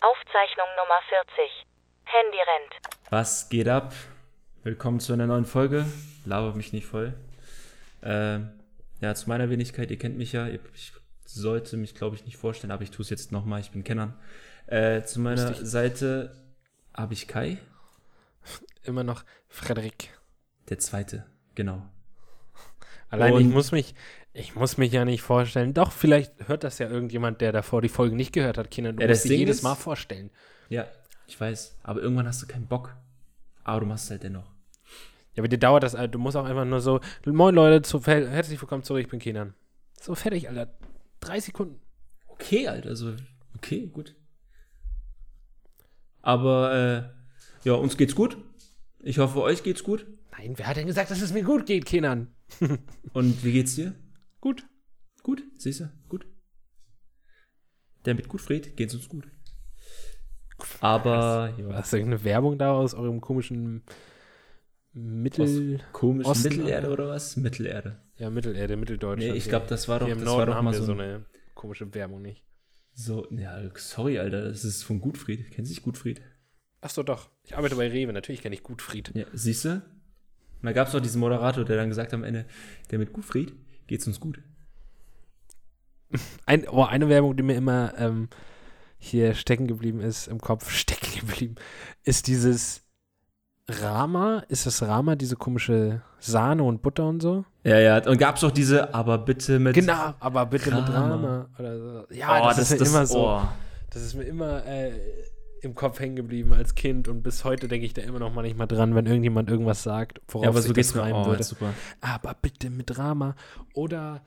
Aufzeichnung Nummer 40. Handy rennt. Was geht ab? Willkommen zu einer neuen Folge. Laber mich nicht voll. Ähm, ja, zu meiner Wenigkeit, ihr kennt mich ja. Ich sollte mich, glaube ich, nicht vorstellen, aber ich tue es jetzt nochmal. Ich bin Kennern. Äh, zu meiner Lustig. Seite habe ich Kai, Immer noch Frederik. der Zweite. Genau. Allein ich Und- muss mich, ich muss mich ja nicht vorstellen. Doch, vielleicht hört das ja irgendjemand, der davor die Folge nicht gehört hat, Kinder. Du Ja, musst Ding jedes ist- Mal vorstellen. Ja, ich weiß. Aber irgendwann hast du keinen Bock. Aber du machst es halt dennoch. Ja, aber dir dauert das, Alter. du musst auch einfach nur so, moin Leute, zu, herzlich willkommen zurück, ich bin Kenan. So, fertig, Alter. Drei Sekunden. Okay, Alter. Also, okay, gut. Aber, äh, ja, uns geht's gut. Ich hoffe, euch geht's gut. Nein, wer hat denn gesagt, dass es mir gut geht, Kenan? Und wie geht's dir? Gut. Gut, siehst du? Gut. Der mit Gutfried geht's uns gut. Aber, ja, Hast du irgendeine Werbung da aus eurem komischen Mittel... komisch. Mittelerde oder was? Mittelerde. Ja, Mittelerde, Mitteldeutschland. Nee, ich glaube, das war doch, das Norden war doch haben mal wir so, so ein- eine komische Werbung nicht. so, ja, sorry, Alter, das ist von Gutfried. Kennst du dich Gutfried? Ach so, doch. Ich arbeite bei Rewe, natürlich kenne ich Gutfried. Ja, siehst du? Da gab's doch diesen Moderator, der dann gesagt hat am Ende, der mit Gutfried geht's uns gut. Ein, oh, eine Werbung, die mir immer ähm, hier stecken geblieben ist, im Kopf stecken geblieben, ist dieses Rama. Ist das Rama, diese komische Sahne und Butter und so? Ja, ja, und gab's doch diese, aber bitte mit. Genau, aber bitte mit Rama. Rama. Oder so. Ja, oh, das, ist mir immer so. oh. Das ist mir immer äh, im Kopf hängen geblieben als Kind und bis heute denke ich da immer noch manchmal dran, wenn irgendjemand irgendwas sagt, worauf Ja, aber so das geht's reimen oh, würde. super. Aber bitte mit Rama. Oder,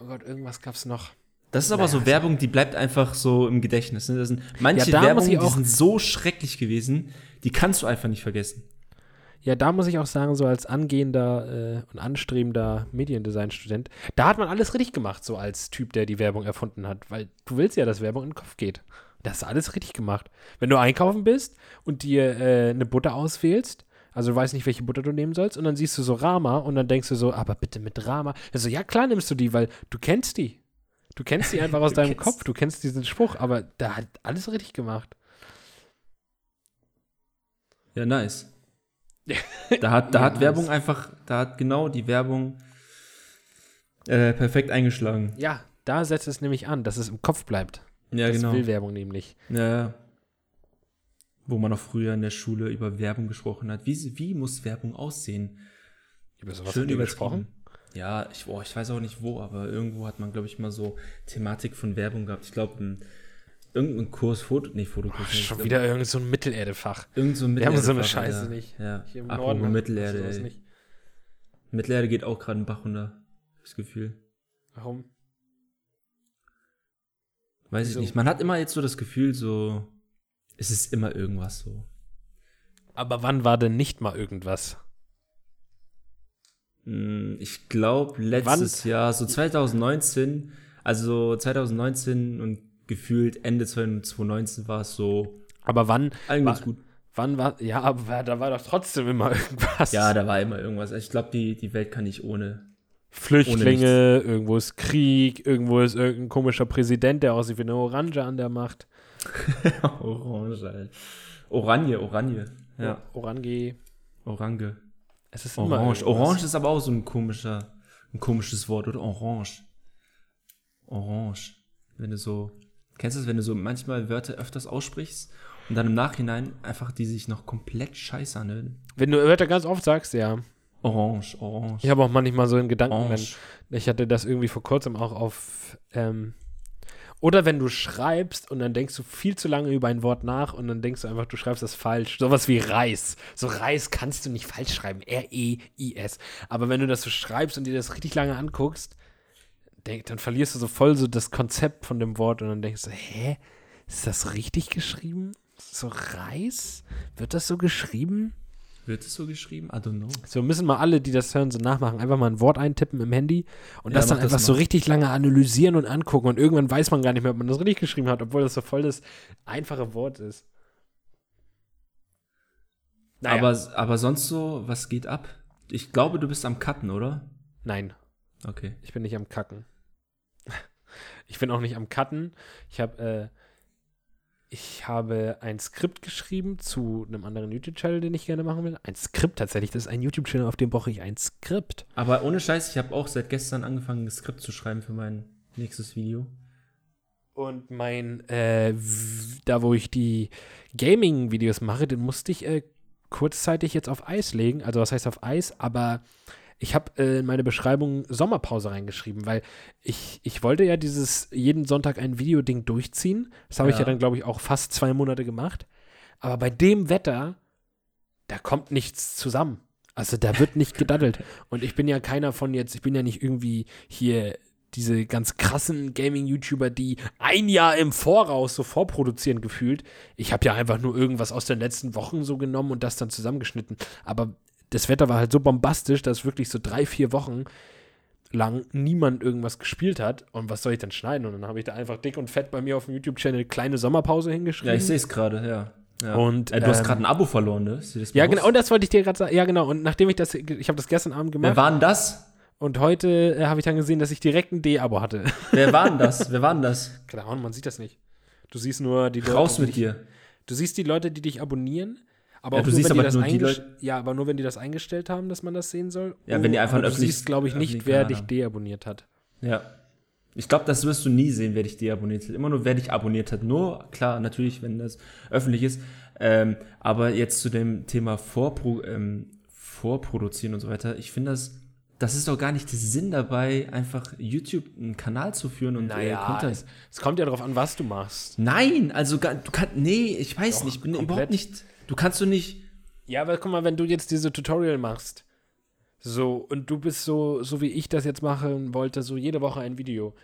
oh Gott, irgendwas gab's noch. Das ist aber Naja, so also- Werbung, die bleibt einfach so im Gedächtnis. Ne? Das sind manche Ja, Werbungen, die sind so schrecklich gewesen, die kannst du einfach nicht vergessen. Ja, da muss ich auch sagen, so als angehender äh, und anstrebender Mediendesign-Student, da hat man alles richtig gemacht, so als Typ, der die Werbung erfunden hat. Weil du willst ja, dass Werbung in den Kopf geht. Das ist alles richtig gemacht. Wenn du einkaufen bist und dir äh, eine Butter auswählst, also du weißt nicht, welche Butter du nehmen sollst, und dann siehst du so Rama und dann denkst du so, aber bitte mit Rama. Also ja, klar nimmst du die, weil du kennst die. Du kennst die einfach aus deinem kennst- Kopf, du kennst diesen Spruch, aber da hat alles richtig gemacht. Ja, nice. Da hat, da Ja, hat nice. Werbung einfach, da hat genau die Werbung äh, perfekt eingeschlagen. Ja, da setzt es nämlich an, dass es im Kopf bleibt. Ja, das genau. will Werbung nämlich. Ja. Wo man auch früher in der Schule über Werbung gesprochen hat. Wie, wie muss Werbung aussehen? Über sowas Schön übertrieben. Ja, ich, boah, ich weiß auch nicht wo, aber irgendwo hat man, glaube ich, mal so Thematik von Werbung gehabt. Ich glaube, irgendein Kurs, Foto, nee, Fotokurs. Ich schon wieder irgend so ein Mittelerdefach. Irgend so ein Wir haben so eine Mittelerde-Fach, Scheiße ja. nicht. Ja, Hier im apropos Norden. Mittelerde, nicht. Mittelerde geht auch gerade einen Bach runter. hab ich Das Gefühl. Warum? Weiß ich nicht. Man hat immer jetzt so das Gefühl, so, es ist immer irgendwas so. Aber wann war denn nicht mal irgendwas? Hm, Ich glaube, letztes Jahr, so 2019, also 2019 und gefühlt Ende 2019 war es so Aber wann, ganz gut. wann war, ja, aber da war doch trotzdem immer irgendwas. Ja, da war immer irgendwas. Ich glaube, die, die Welt kann nicht ohne. Flüchtlinge, irgendwo ist Krieg, irgendwo ist irgendein komischer Präsident, der aussieht wie eine Orange an der Macht. Orange, Alter. Oranje, Oranje. Ja, Orange. Orange. Es ist Orange. Orange ist aber auch so ein komischer, ein komisches Wort, oder? Orange. Orange. Wenn du so, kennst du das, wenn du so manchmal Wörter öfters aussprichst und dann im Nachhinein einfach die sich noch komplett scheiße anhören? Wenn du Wörter ganz oft sagst, ja. Orange, Orange. Ich habe auch manchmal so einen Gedanken, wenn, Orange. Ich hatte das irgendwie vor kurzem auch auf. Ähm, oder wenn du schreibst und dann denkst du viel zu lange über ein Wort nach und dann denkst du einfach, du schreibst das falsch. Sowas wie Reis. So Reis kannst du nicht falsch schreiben. R-E-I-S. Aber wenn du das so schreibst und dir das richtig lange anguckst, denk, dann verlierst du so voll so das Konzept von dem Wort und dann denkst du, hä? Ist das richtig geschrieben? So Reis? Wird das so geschrieben? Wird es so geschrieben? I don't know. So müssen mal alle, die das hören, so nachmachen. Einfach mal ein Wort eintippen im Handy und Ja, das dann mach das einfach so richtig lange analysieren und angucken. Und irgendwann weiß man gar nicht mehr, ob man das richtig geschrieben hat, obwohl das so voll das einfache Wort ist. Naja, Aber, aber sonst so, was geht ab? Ich glaube, du bist am Cutten, oder? nein, Okay. ich bin nicht am Kacken. Ich bin auch nicht am Cutten. Ich habe, äh, ich habe ein Skript geschrieben zu einem anderen YouTube-Channel, den ich gerne machen will. Ein Skript tatsächlich, das ist ein YouTube-Channel, auf dem brauche ich ein Skript. Aber ohne Scheiß, ich habe auch seit gestern angefangen, ein Skript zu schreiben für mein nächstes Video. Und mein, äh, da wo ich die Gaming-Videos mache, den musste ich äh, kurzzeitig jetzt auf Eis legen. Also was heißt auf Eis? Aber ich habe äh, in meine Beschreibung Sommerpause reingeschrieben, weil ich, ich wollte ja dieses jeden Sonntag ein Video-Ding durchziehen. Das habe ich Ja. ja dann, glaube ich, auch fast zwei Monate gemacht. Aber bei dem Wetter, da kommt nichts zusammen. Also da wird nicht gedaddelt. Und ich bin ja keiner von jetzt, ich bin ja nicht irgendwie hier diese ganz krassen Gaming-YouTuber, die ein Jahr im Voraus so vorproduzieren gefühlt. Ich habe ja einfach nur irgendwas aus den letzten Wochen so genommen und das dann zusammengeschnitten. Aber das Wetter war halt so bombastisch, dass wirklich so drei, vier Wochen lang niemand irgendwas gespielt hat. Und was soll ich dann schneiden? Und dann habe ich da einfach dick und fett bei mir auf dem YouTube-Channel kleine Sommerpause hingeschrieben. Ja, ich sehe es gerade, ja. ja. Und, äh, du hast ähm, gerade ein Abo verloren, ne? Ja, genau, und das wollte ich dir gerade sagen. Ja, genau. Und nachdem ich das, ich habe das gestern Abend Wer gemacht war denn das? und heute äh, habe ich dann gesehen, dass ich direkt ein D-Abo hatte. Wer war denn das? Wer war denn das? Keine Ahnung, man sieht das nicht. Du siehst nur die Leute. Raus mit dich, dir. Du siehst die Leute, die dich abonnieren. Aber Ja, du nur, siehst wenn die aber das nur die eingestellt Leute- Ja, aber nur wenn die das eingestellt haben, dass man das sehen soll. Ja, wenn die einfach aber einen Du öffentlich- siehst, glaube ich, nicht, wer dich deabonniert hat. Ja. Ich glaube, das wirst du nie sehen, wer dich deabonniert hat. Immer nur, wer dich abonniert hat. Nur, klar, natürlich, wenn das öffentlich ist. Ähm, aber jetzt zu dem Thema Vorpro ähm, Vorproduzieren und so weiter. Ich finde das, das ist doch gar nicht der Sinn dabei, einfach YouTube einen Kanal zu führen und äh, Content. es, es kommt ja darauf an, was du machst. Nein, also gar, du kannst, nee, ich weiß Doch, nicht, ich bin komplett. überhaupt nicht, du kannst du nicht, Ja, aber guck mal, wenn du jetzt diese Tutorial machst, so, und du bist so, so wie ich das jetzt machen wollte, so jede Woche ein Video.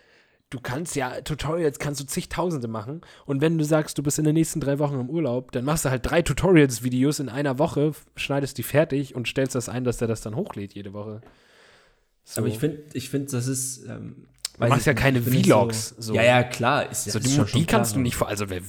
Du kannst ja, Tutorials kannst du zigtausende machen. Und wenn du sagst, du bist in den nächsten drei Wochen im Urlaub, dann machst du halt drei Tutorials-Videos in einer Woche, schneidest die fertig und stellst das ein, dass der das dann hochlädt jede Woche. So. aber ich finde, ich finde, das ist, ähm, Du machst ich ja keine Vlogs, So, so. Ja, ja, klar. Ist, ja- so, ist die, schon- die schon kannst klar. du nicht vor, also wer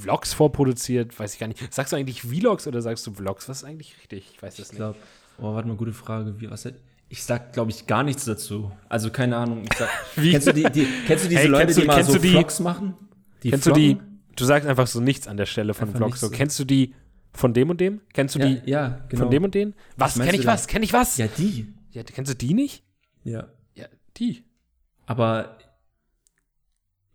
Vlogs vorproduziert, weiß ich gar nicht. Sagst du eigentlich Vlogs oder sagst du Vlogs? Was ist eigentlich richtig? Ich weiß das Ich nicht. oh, warte mal, gute Frage. Wie, was ich sag, glaube ich, gar nichts dazu. Also keine Ahnung. Ich sag, kennst, du die, die, kennst du diese Hey, Leute, du- die mal so die- Vlogs machen? Die Kennst du die? vloggen? Du sagst einfach so nichts an der Stelle von Einfach Vlogs. So, kennst du die von dem und dem? Kennst du Ja, die ja, genau. von dem und dem? Was? meinst Kenn ich was? Kenn ich was? Ja, die. Ja, kennst du die nicht? Ja. Ja, die. Aber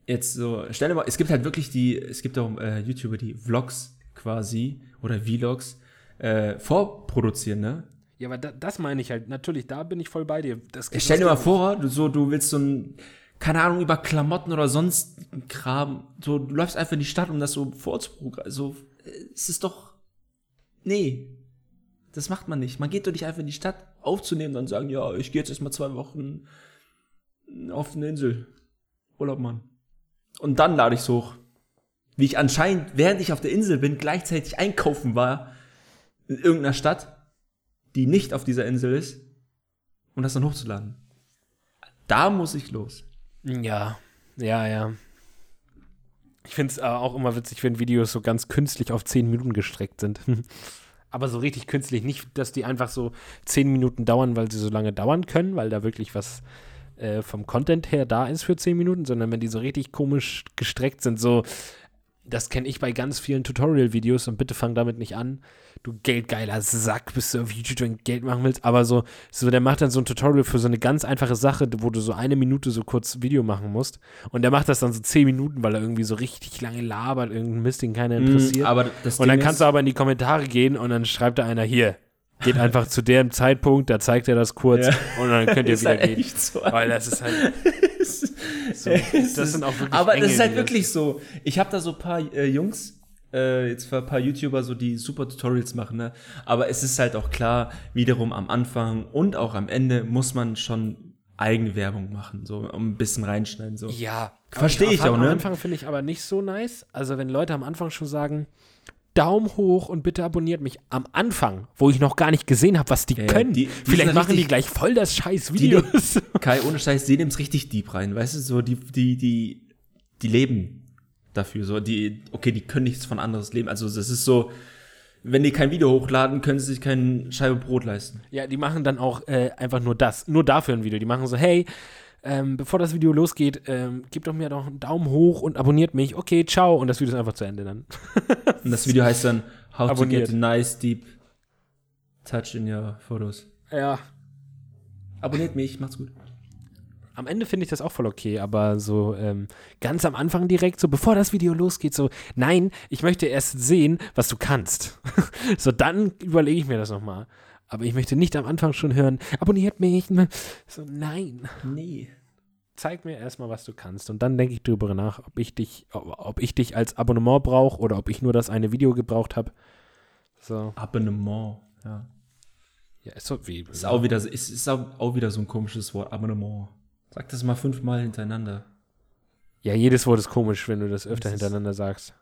jetzt so, stell dir mal, es gibt halt wirklich die, es gibt auch äh, YouTuber, die Vlogs quasi oder Vlogs äh, vorproduzieren, ne? Ja, aber da, das meine ich halt. Natürlich, da bin ich voll bei dir. Das Ja, stell dir mal vor, du, so, du willst so ein, keine Ahnung, über Klamotten oder sonst Kram, so, du läufst einfach in die Stadt, um das so vorzuprogrammieren. So, es ist doch, nee, das macht man nicht. Man geht doch nicht einfach in die Stadt aufzunehmen und sagen, ja, ich gehe jetzt erstmal zwei Wochen auf eine Insel. Urlaub, Mann. Und dann lade ich's hoch. Wie ich anscheinend, während ich auf der Insel bin, gleichzeitig einkaufen war in irgendeiner Stadt, die nicht auf dieser Insel ist, um das dann hochzuladen. Da muss ich los. Ja, ja, ja. Ich finde es auch immer witzig, wenn Videos so ganz künstlich auf 10 Minuten gestreckt sind. Aber so richtig künstlich. Nicht, dass die einfach so 10 Minuten dauern, weil sie so lange dauern können, weil da wirklich was äh, vom Content her da ist für 10 Minuten, sondern wenn die so richtig komisch gestreckt sind, so. Das kenne ich bei ganz vielen Tutorial-Videos und bitte fang damit nicht an. Du geldgeiler Sack, bist du auf YouTube und Geld machen willst. Aber so, so, der macht dann so ein Tutorial für so eine ganz einfache Sache, wo du so eine Minute so kurz Video machen musst. Und der macht das dann so zehn Minuten, weil er irgendwie so richtig lange labert, irgendein Mist, den keiner interessiert. Mm, aber das und dann kannst du aber in die Kommentare gehen und dann schreibt da einer hier. Geht einfach zu dem Zeitpunkt, da zeigt er das kurz Ja. und dann könnt ihr ist wieder halt gehen. so. Weil das ist halt. So, das ist- sind auch wirklich aber das ist halt Engel, wirklich so. Ich habe da so ein paar äh, Jungs, äh, jetzt ein paar YouTuber, so die super Tutorials machen, ne? Aber es ist halt auch klar, wiederum am Anfang und auch am Ende muss man schon eigene Werbung machen, so um ein bisschen reinschneiden. So. Ja. Versteh ich auch, ne? Am Anfang finde ich aber nicht so nice. Also, wenn Leute am Anfang schon sagen, Daumen hoch und bitte abonniert mich am Anfang, wo ich noch gar nicht gesehen habe, was die Ja, können. die- die Vielleicht machen die richtig- gleich voll das scheiß Die- die- Videos. Kai, ohne Scheiß, die nimmt's richtig deep rein, weißt du, so die, die, die, die leben dafür, so die, okay, die können nichts von anderes leben, also das ist so, wenn die kein Video hochladen, können sie sich keine Scheibe Brot leisten. Ja, die machen dann auch äh, einfach nur das, nur dafür ein Video. Die machen so, hey, ähm, bevor das Video losgeht, ähm, gebt doch mir doch einen Daumen hoch und abonniert mich. Okay, ciao. Und das Video ist einfach zu Ende dann. Und das Video heißt dann How Abonniert. to get a nice deep touch in your photos. Ja. Abonniert mich, macht's gut. Am Ende finde ich das auch voll okay, aber so ähm, ganz am Anfang direkt, so bevor das Video losgeht, so, nein, ich möchte erst sehen, was du kannst. so, dann überlege ich mir das nochmal. Aber ich möchte nicht am Anfang schon hören, abonniert mich. So, nein. Nee. Zeig mir erstmal, was du kannst. Und dann denke ich drüber nach, ob ich dich, ob, ob ich dich als Abonnement brauche oder ob ich nur das eine Video gebraucht habe. So. Abonnement, ja. Ja, ist so wie. Ist auch wieder, ist, ist auch, auch wieder so ein komisches Wort, Abonnement. Sag das mal fünfmal hintereinander. Ja, jedes Wort ist komisch, wenn du das öfter Das hintereinander sagst.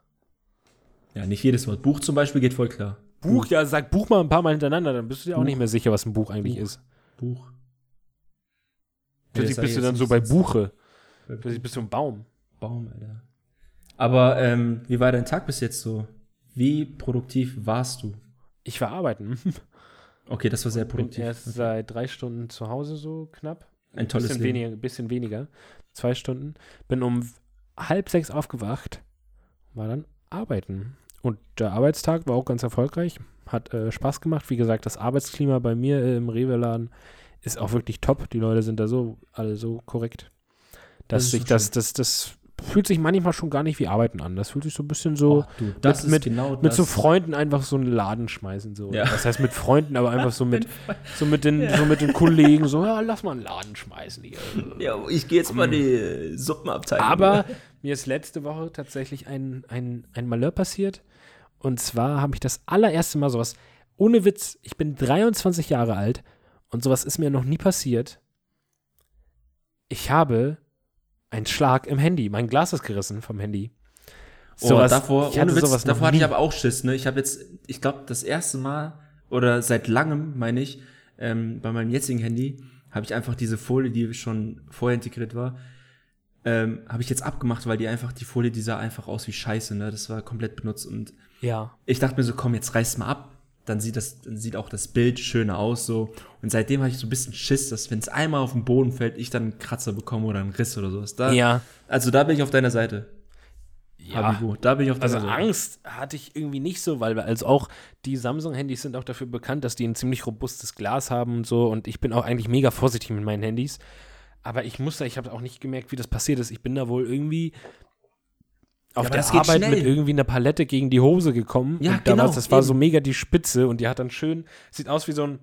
Ja, nicht jedes Wort. Buch zum Beispiel geht voll klar. Buch, ja, sag Buch mal ein paar Mal hintereinander, dann bist du dir auch Buch. nicht mehr sicher, was ein Buch eigentlich Buch. ist. Buch. Plötzlich bist du dann ich so bei. Buche. Plötzlich bist du ein Baum. Baum, Alter. Aber ähm, wie war dein Tag bis jetzt so? Wie produktiv warst du? Ich war arbeiten. Okay, das war sehr Bin produktiv. erst seit drei Stunden zu Hause so knapp. Ein tolles bisschen Leben. weniger, bisschen weniger. Zwei Stunden. Bin um halb sechs aufgewacht. War dann arbeiten. Und der Arbeitstag war auch ganz erfolgreich. Hat äh, Spaß gemacht. Wie gesagt, das Arbeitsklima bei mir im Rewe-Laden ist auch wirklich top. Die Leute sind da so, alle so korrekt. Dass Das sich das, das, das fühlt sich manchmal schon gar nicht wie Arbeiten an. Das fühlt sich so ein bisschen so. Oh, du, das mit- ist genau mit das. so Freunden einfach so einen Laden schmeißen. So. Ja. Das heißt mit Freunden, aber einfach so mit, so mit, den, so mit den Kollegen, so, ja, lass mal einen Laden schmeißen hier. Ja, ich gehe jetzt mal die Suppenabteilung. Aber mir ist letzte Woche tatsächlich ein, ein, ein Malheur passiert. Und zwar habe ich das allererste Mal sowas, ohne Witz, ich bin 23 Jahre alt und sowas ist mir noch nie passiert. Ich habe einen Schlag im Handy. Mein Glas ist gerissen vom Handy. Oh, davor, ich hatte ohne Witz, sowas davor hatte ich aber auch Schiss, ne? Ich habe jetzt, ich glaube, das erste Mal oder seit langem, meine ich, ähm, bei meinem jetzigen Handy, habe ich einfach diese Folie, die schon vorher integriert war, ähm, habe ich jetzt abgemacht, weil die einfach, die Folie, die sah einfach aus wie Scheiße, ne? Das war komplett benutzt und Ja. ich dachte mir so, komm, jetzt reiß mal ab. Dann sieht das, dann sieht auch das Bild schöner aus, so. Und seitdem habe ich so ein bisschen Schiss, dass wenn es einmal auf den Boden fällt, ich dann einen Kratzer bekomme oder einen Riss oder sowas. Da, Ja. Also da bin ich auf deiner Seite. Ja. Habibu, da bin ich auf deiner Also Seite. Angst hatte ich irgendwie nicht so, weil wir- also auch die Samsung-Handys sind auch dafür bekannt, dass die ein ziemlich robustes Glas haben und so. Und ich bin auch eigentlich mega vorsichtig mit meinen Handys. Aber ich musste, ich habe auch nicht gemerkt, wie das passiert ist. Ich bin da wohl irgendwie auf aber der das Arbeit mit irgendwie einer Palette gegen die Hose gekommen. Ja, und da genau, das war eben. so mega die Spitze und die hat dann schön, sieht aus wie so ein,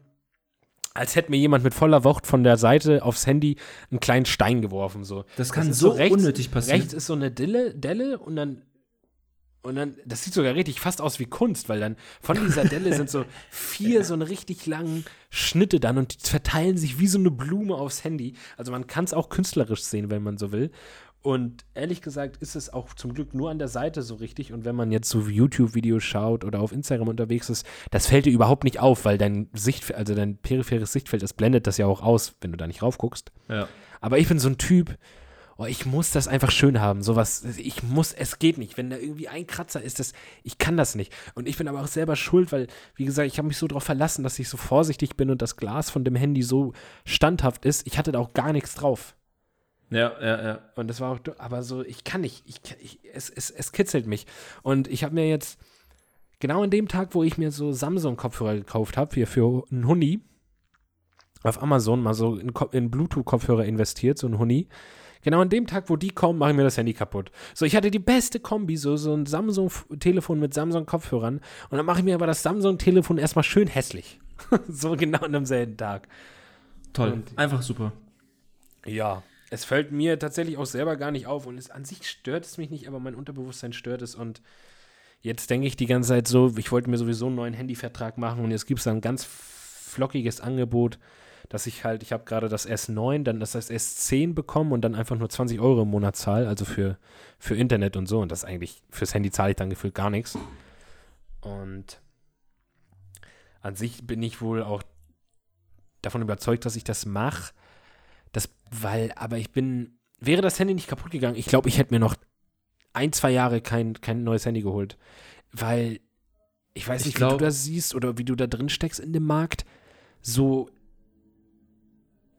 als hätte mir jemand mit voller Wucht von der Seite aufs Handy einen kleinen Stein geworfen. So. Das kann ist so rechts- unnötig passieren. Rechts ist so eine Delle, Delle und dann und dann, das sieht sogar richtig fast aus wie Kunst, weil dann von dieser Delle sind so vier so eine richtig langen Schnitte dann und die verteilen sich wie so eine Blume aufs Handy. Also man kann es auch künstlerisch sehen, wenn man so will. Und ehrlich gesagt ist es auch zum Glück nur an der Seite so richtig. Und wenn man jetzt so YouTube-Videos schaut oder auf Instagram unterwegs ist, das fällt dir überhaupt nicht auf, weil dein Sicht, also dein peripheres Sichtfeld, das blendet das ja auch aus, wenn du da nicht raufguckst. Ja. Aber ich bin so ein Typ, oh, ich muss das einfach schön haben. Sowas, ich muss, es geht nicht. Wenn da irgendwie ein Kratzer ist, das, ich kann das nicht. Und ich bin aber auch selber schuld, weil, wie gesagt, ich habe mich so darauf verlassen, dass ich so vorsichtig bin und das Glas von dem Handy so standhaft ist. Ich hatte da auch gar nichts drauf. Ja, ja, ja. Und das war auch, aber so, ich kann nicht. Ich, ich, es, es, es kitzelt mich. Und ich habe mir jetzt, genau an dem Tag, wo ich mir so Samsung-Kopfhörer gekauft habe, hier für einen Huni, auf Amazon mal so in, in Bluetooth-Kopfhörer investiert, so ein Huni. Genau an dem Tag, wo die kommen, mache ich mir das Handy kaputt. So, ich hatte die beste Kombi, so, so ein Samsung-Telefon mit Samsung-Kopfhörern. Und dann mache ich mir aber das Samsung-Telefon erstmal schön hässlich. so genau an demselben Tag. Toll. Und- Einfach super. Ja, es fällt mir tatsächlich auch selber gar nicht auf und es, an sich stört es mich nicht, aber mein Unterbewusstsein stört es und jetzt denke ich die ganze Zeit so, ich wollte mir sowieso einen neuen Handyvertrag machen und jetzt gibt es ein ganz flockiges Angebot, dass ich halt, ich habe gerade das S9, dann das S10 bekommen und dann einfach nur 20 Euro im Monat zahle, also für, für Internet und so und das eigentlich, fürs Handy zahle ich dann gefühlt gar nichts. Und an sich bin ich wohl auch davon überzeugt, dass ich das mache, weil, aber ich bin, wäre das Handy nicht kaputt gegangen, ich glaube, ich hätte mir noch ein, zwei Jahre kein, kein neues Handy geholt. Weil, ich weiß Ich nicht, wie glaub- du das siehst oder wie du da drin steckst in dem Markt. So,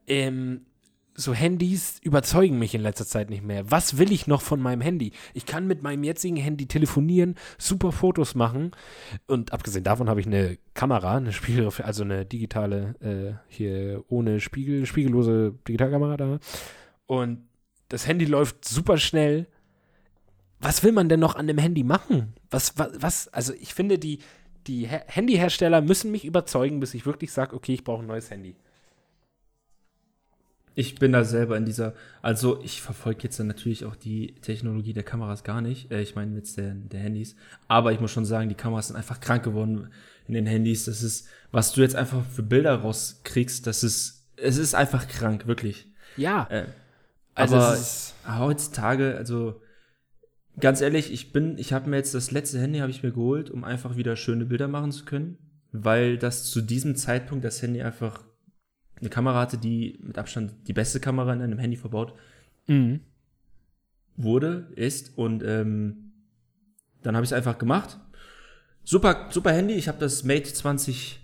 ähm, so Handys überzeugen mich in letzter Zeit nicht mehr. Was will ich noch von meinem Handy? Ich kann mit meinem jetzigen Handy telefonieren, super Fotos machen und abgesehen davon habe ich eine Kamera, eine Spiegel, also eine digitale, äh, hier ohne Spiegel, spiegellose Digitalkamera da. Und das Handy läuft super schnell. Was will man denn noch an dem Handy machen? Was, was, was? also ich finde, die, die Handyhersteller müssen mich überzeugen, bis ich wirklich sage, okay, ich brauche ein neues Handy. Ich bin da selber in dieser, also ich verfolge jetzt dann natürlich auch die Technologie der Kameras gar nicht. Äh, ich meine jetzt der, der Handys. Aber ich muss schon sagen, die Kameras sind einfach krank geworden in den Handys. Das ist, was du jetzt einfach für Bilder rauskriegst, das ist, es ist einfach krank, wirklich. Ja. Äh, also aber heutzutage, also ganz ehrlich, ich bin, ich habe mir jetzt das letzte Handy habe ich mir geholt, um einfach wieder schöne Bilder machen zu können, weil das zu diesem Zeitpunkt das Handy einfach eine Kamera hatte, die mit Abstand die beste Kamera in einem Handy verbaut mhm. wurde, ist. Und ähm, dann habe ich es einfach gemacht. Super, super Handy. Ich habe das Mate 20,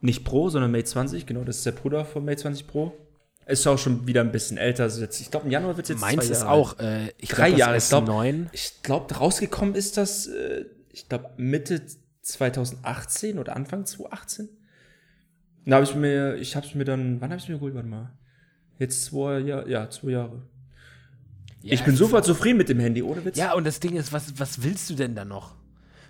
nicht Pro, sondern Mate 20. Genau, das ist der Bruder vom Mate 20 Pro. Ist auch schon wieder ein bisschen älter. Also jetzt, ich glaube, im Januar wird es jetzt Meins ist auch äh, ich drei glaub, Jahre. Ich glaube, glaub, rausgekommen ist das, äh, ich glaube, Mitte 2018 oder Anfang 2018. Da habe ich mir, ich habe es mir dann, wann habe ich es mir geholt? Warte mal. Jetzt zwei Jahre, ja, zwei Jahre. Ja, ich bin super zufrieden mit dem Handy, ohne Witz. Ja, und das Ding ist, was, was willst du denn da noch?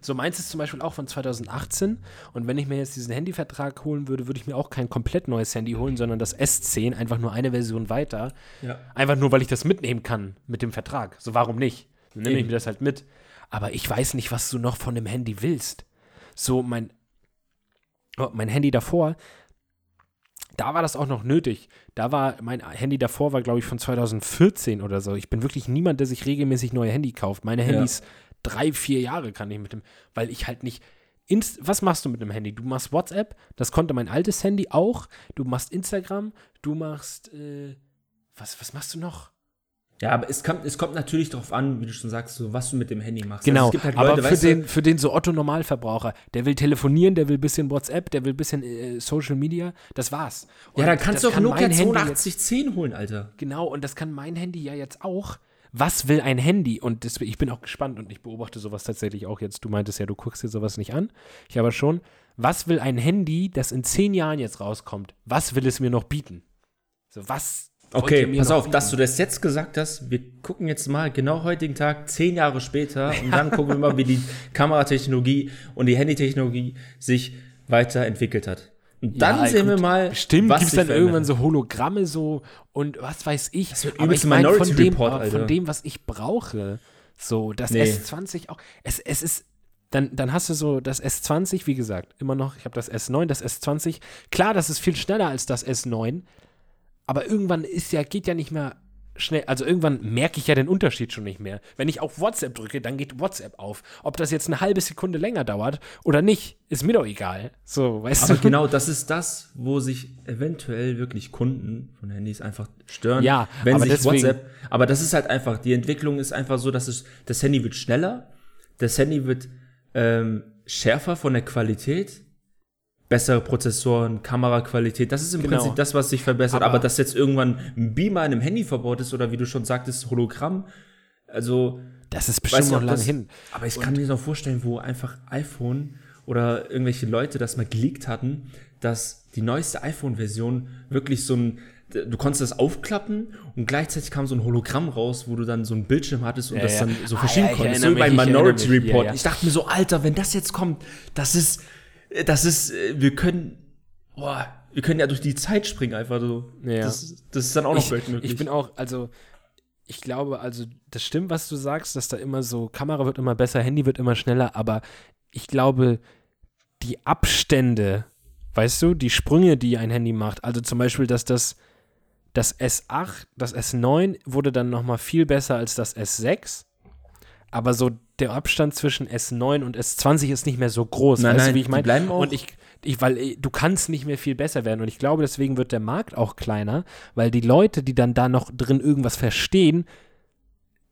So meins ist zum Beispiel auch von 2018 und wenn ich mir jetzt diesen Handyvertrag holen würde, würde ich mir auch kein komplett neues Handy holen, sondern das S10, einfach nur eine Version weiter. Ja. Einfach nur, weil ich das mitnehmen kann mit dem Vertrag. So, warum nicht? Dann nehme ich mir das halt mit. Aber ich weiß nicht, was du noch von dem Handy willst. So, mein, oh, mein Handy davor, da war das auch noch nötig. Da war mein Handy davor war glaube ich von 2014 oder so. Ich bin wirklich niemand, der sich regelmäßig neue Handy kauft. Meine Handys ja. drei, vier Jahre kann ich mit dem, weil ich halt nicht. Inst was machst du mit dem Handy? Du machst WhatsApp, das konnte mein altes Handy auch. Du machst Instagram, du machst äh, was, was machst du noch? Ja, aber es kommt, es kommt natürlich darauf an, wie du schon sagst, so, was du mit dem Handy machst. Genau, also halt Leute, aber für den, für den so Otto-Normalverbraucher, der will telefonieren, der will ein bisschen WhatsApp, der will ein bisschen äh, Social Media, das war's. Und ja, dann kannst du auch kann Nokia 8210 holen, Alter. Genau, und das kann mein Handy ja jetzt auch. Was will ein Handy? Und das, ich bin auch gespannt und ich beobachte sowas tatsächlich auch jetzt. Du meintest ja, du guckst dir sowas nicht an. Ich aber schon. Was will ein Handy, das in zehn Jahren jetzt rauskommt? Was will es mir noch bieten? So, was Okay, pass auf, dass du das jetzt gesagt hast. Wir gucken jetzt mal genau heutigen Tag, zehn Jahre später, und dann gucken wir mal, wie die Kameratechnologie und die Handytechnologie sich weiterentwickelt hat. Und dann ja, sehen gut, wir mal. Bestimmt gibt es dann irgendwann so Hologramme so und was weiß ich. Das wird Aber ich meine von dem, Report, von dem, was ich brauche. So, das nee. S20 auch. Es, es ist. Dann, dann hast du so das S20, wie gesagt, immer noch, ich habe das S9, das S20. Klar, das ist viel schneller als das S9, aber irgendwann ist ja, geht ja nicht mehr schnell, also irgendwann merke ich ja den Unterschied schon nicht mehr. Wenn ich auf WhatsApp drücke, dann geht WhatsApp auf. Ob das jetzt eine halbe Sekunde länger dauert oder nicht, ist mir doch egal. So, weißt Aber du? genau, das ist das, wo sich eventuell wirklich Kunden von Handys einfach stören. Ja, wenn aber sich deswegen, WhatsApp. Aber das ist halt einfach, die Entwicklung ist einfach so, dass es, das Handy wird schneller, das Handy wird ähm, schärfer von der Qualität bessere Prozessoren, Kameraqualität. Das ist im genau. Prinzip das, was sich verbessert. Aber, aber dass jetzt irgendwann ein Beamer in einem Handy verbaut ist oder wie du schon sagtest, Hologramm, also. Das ist bestimmt noch lange hin. Aber ich Und kann mir noch vorstellen, wo einfach iPhone oder irgendwelche Leute das mal geleakt hatten, dass die neueste iPhone-Version wirklich so ein du konntest das aufklappen und gleichzeitig kam so ein Hologramm raus, wo du dann so ein Bildschirm hattest und ja, das dann so ah, verschieben ja, konntest. So wie bei Minority Report. Ja, ich dachte mir so, Alter, wenn das jetzt kommt, das ist, das ist, äh, wir können, boah, wir können ja durch die Zeit springen einfach so. Ja. Das, das ist dann auch noch ich, möglich. Ich bin auch, also, ich glaube, also, das stimmt, was du sagst, dass da immer so, Kamera wird immer besser, Handy wird immer schneller, aber ich glaube, die Abstände, weißt du, die Sprünge, die ein Handy macht, also zum Beispiel, dass das, das S8, das S9 wurde dann nochmal viel besser als das S6, aber so der Abstand zwischen S9 und S20 ist nicht mehr so groß. Nein, weißt nein, du, wie ich meine? Und ich, ich, weil äh, du kannst nicht mehr viel besser werden. Und ich glaube, deswegen wird der Markt auch kleiner, weil die Leute, die dann da noch drin irgendwas verstehen,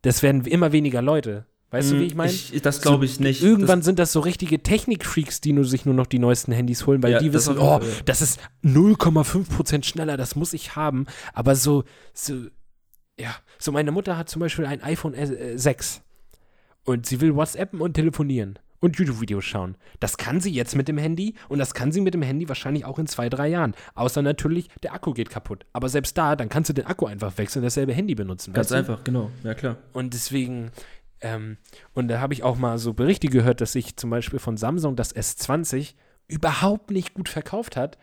das werden immer weniger Leute. Weißt du, wie ich meine? Das glaube ich nicht. Irgendwann sind das so richtige Technikfreaks, die nur sich nur noch die neuesten Handys holen, weil Ja, die das wissen, auf oh, Fall. das ist 0,5% schneller, das muss ich haben. Aber so, so, ja, so meine Mutter hat zum Beispiel ein iPhone äh, 6 und sie will WhatsAppen und telefonieren und YouTube-Videos schauen. Das kann sie jetzt mit dem Handy und das kann sie mit dem Handy wahrscheinlich auch in zwei, drei Jahren. Außer natürlich, der Akku geht kaputt. Aber selbst da, dann kannst du den Akku einfach wechseln, dasselbe Handy benutzen. Ganz weißt du? einfach, genau. Ja, klar. Und deswegen, ähm, und da habe ich auch mal so Berichte gehört, dass sich zum Beispiel von Samsung das S20 überhaupt nicht gut verkauft hat,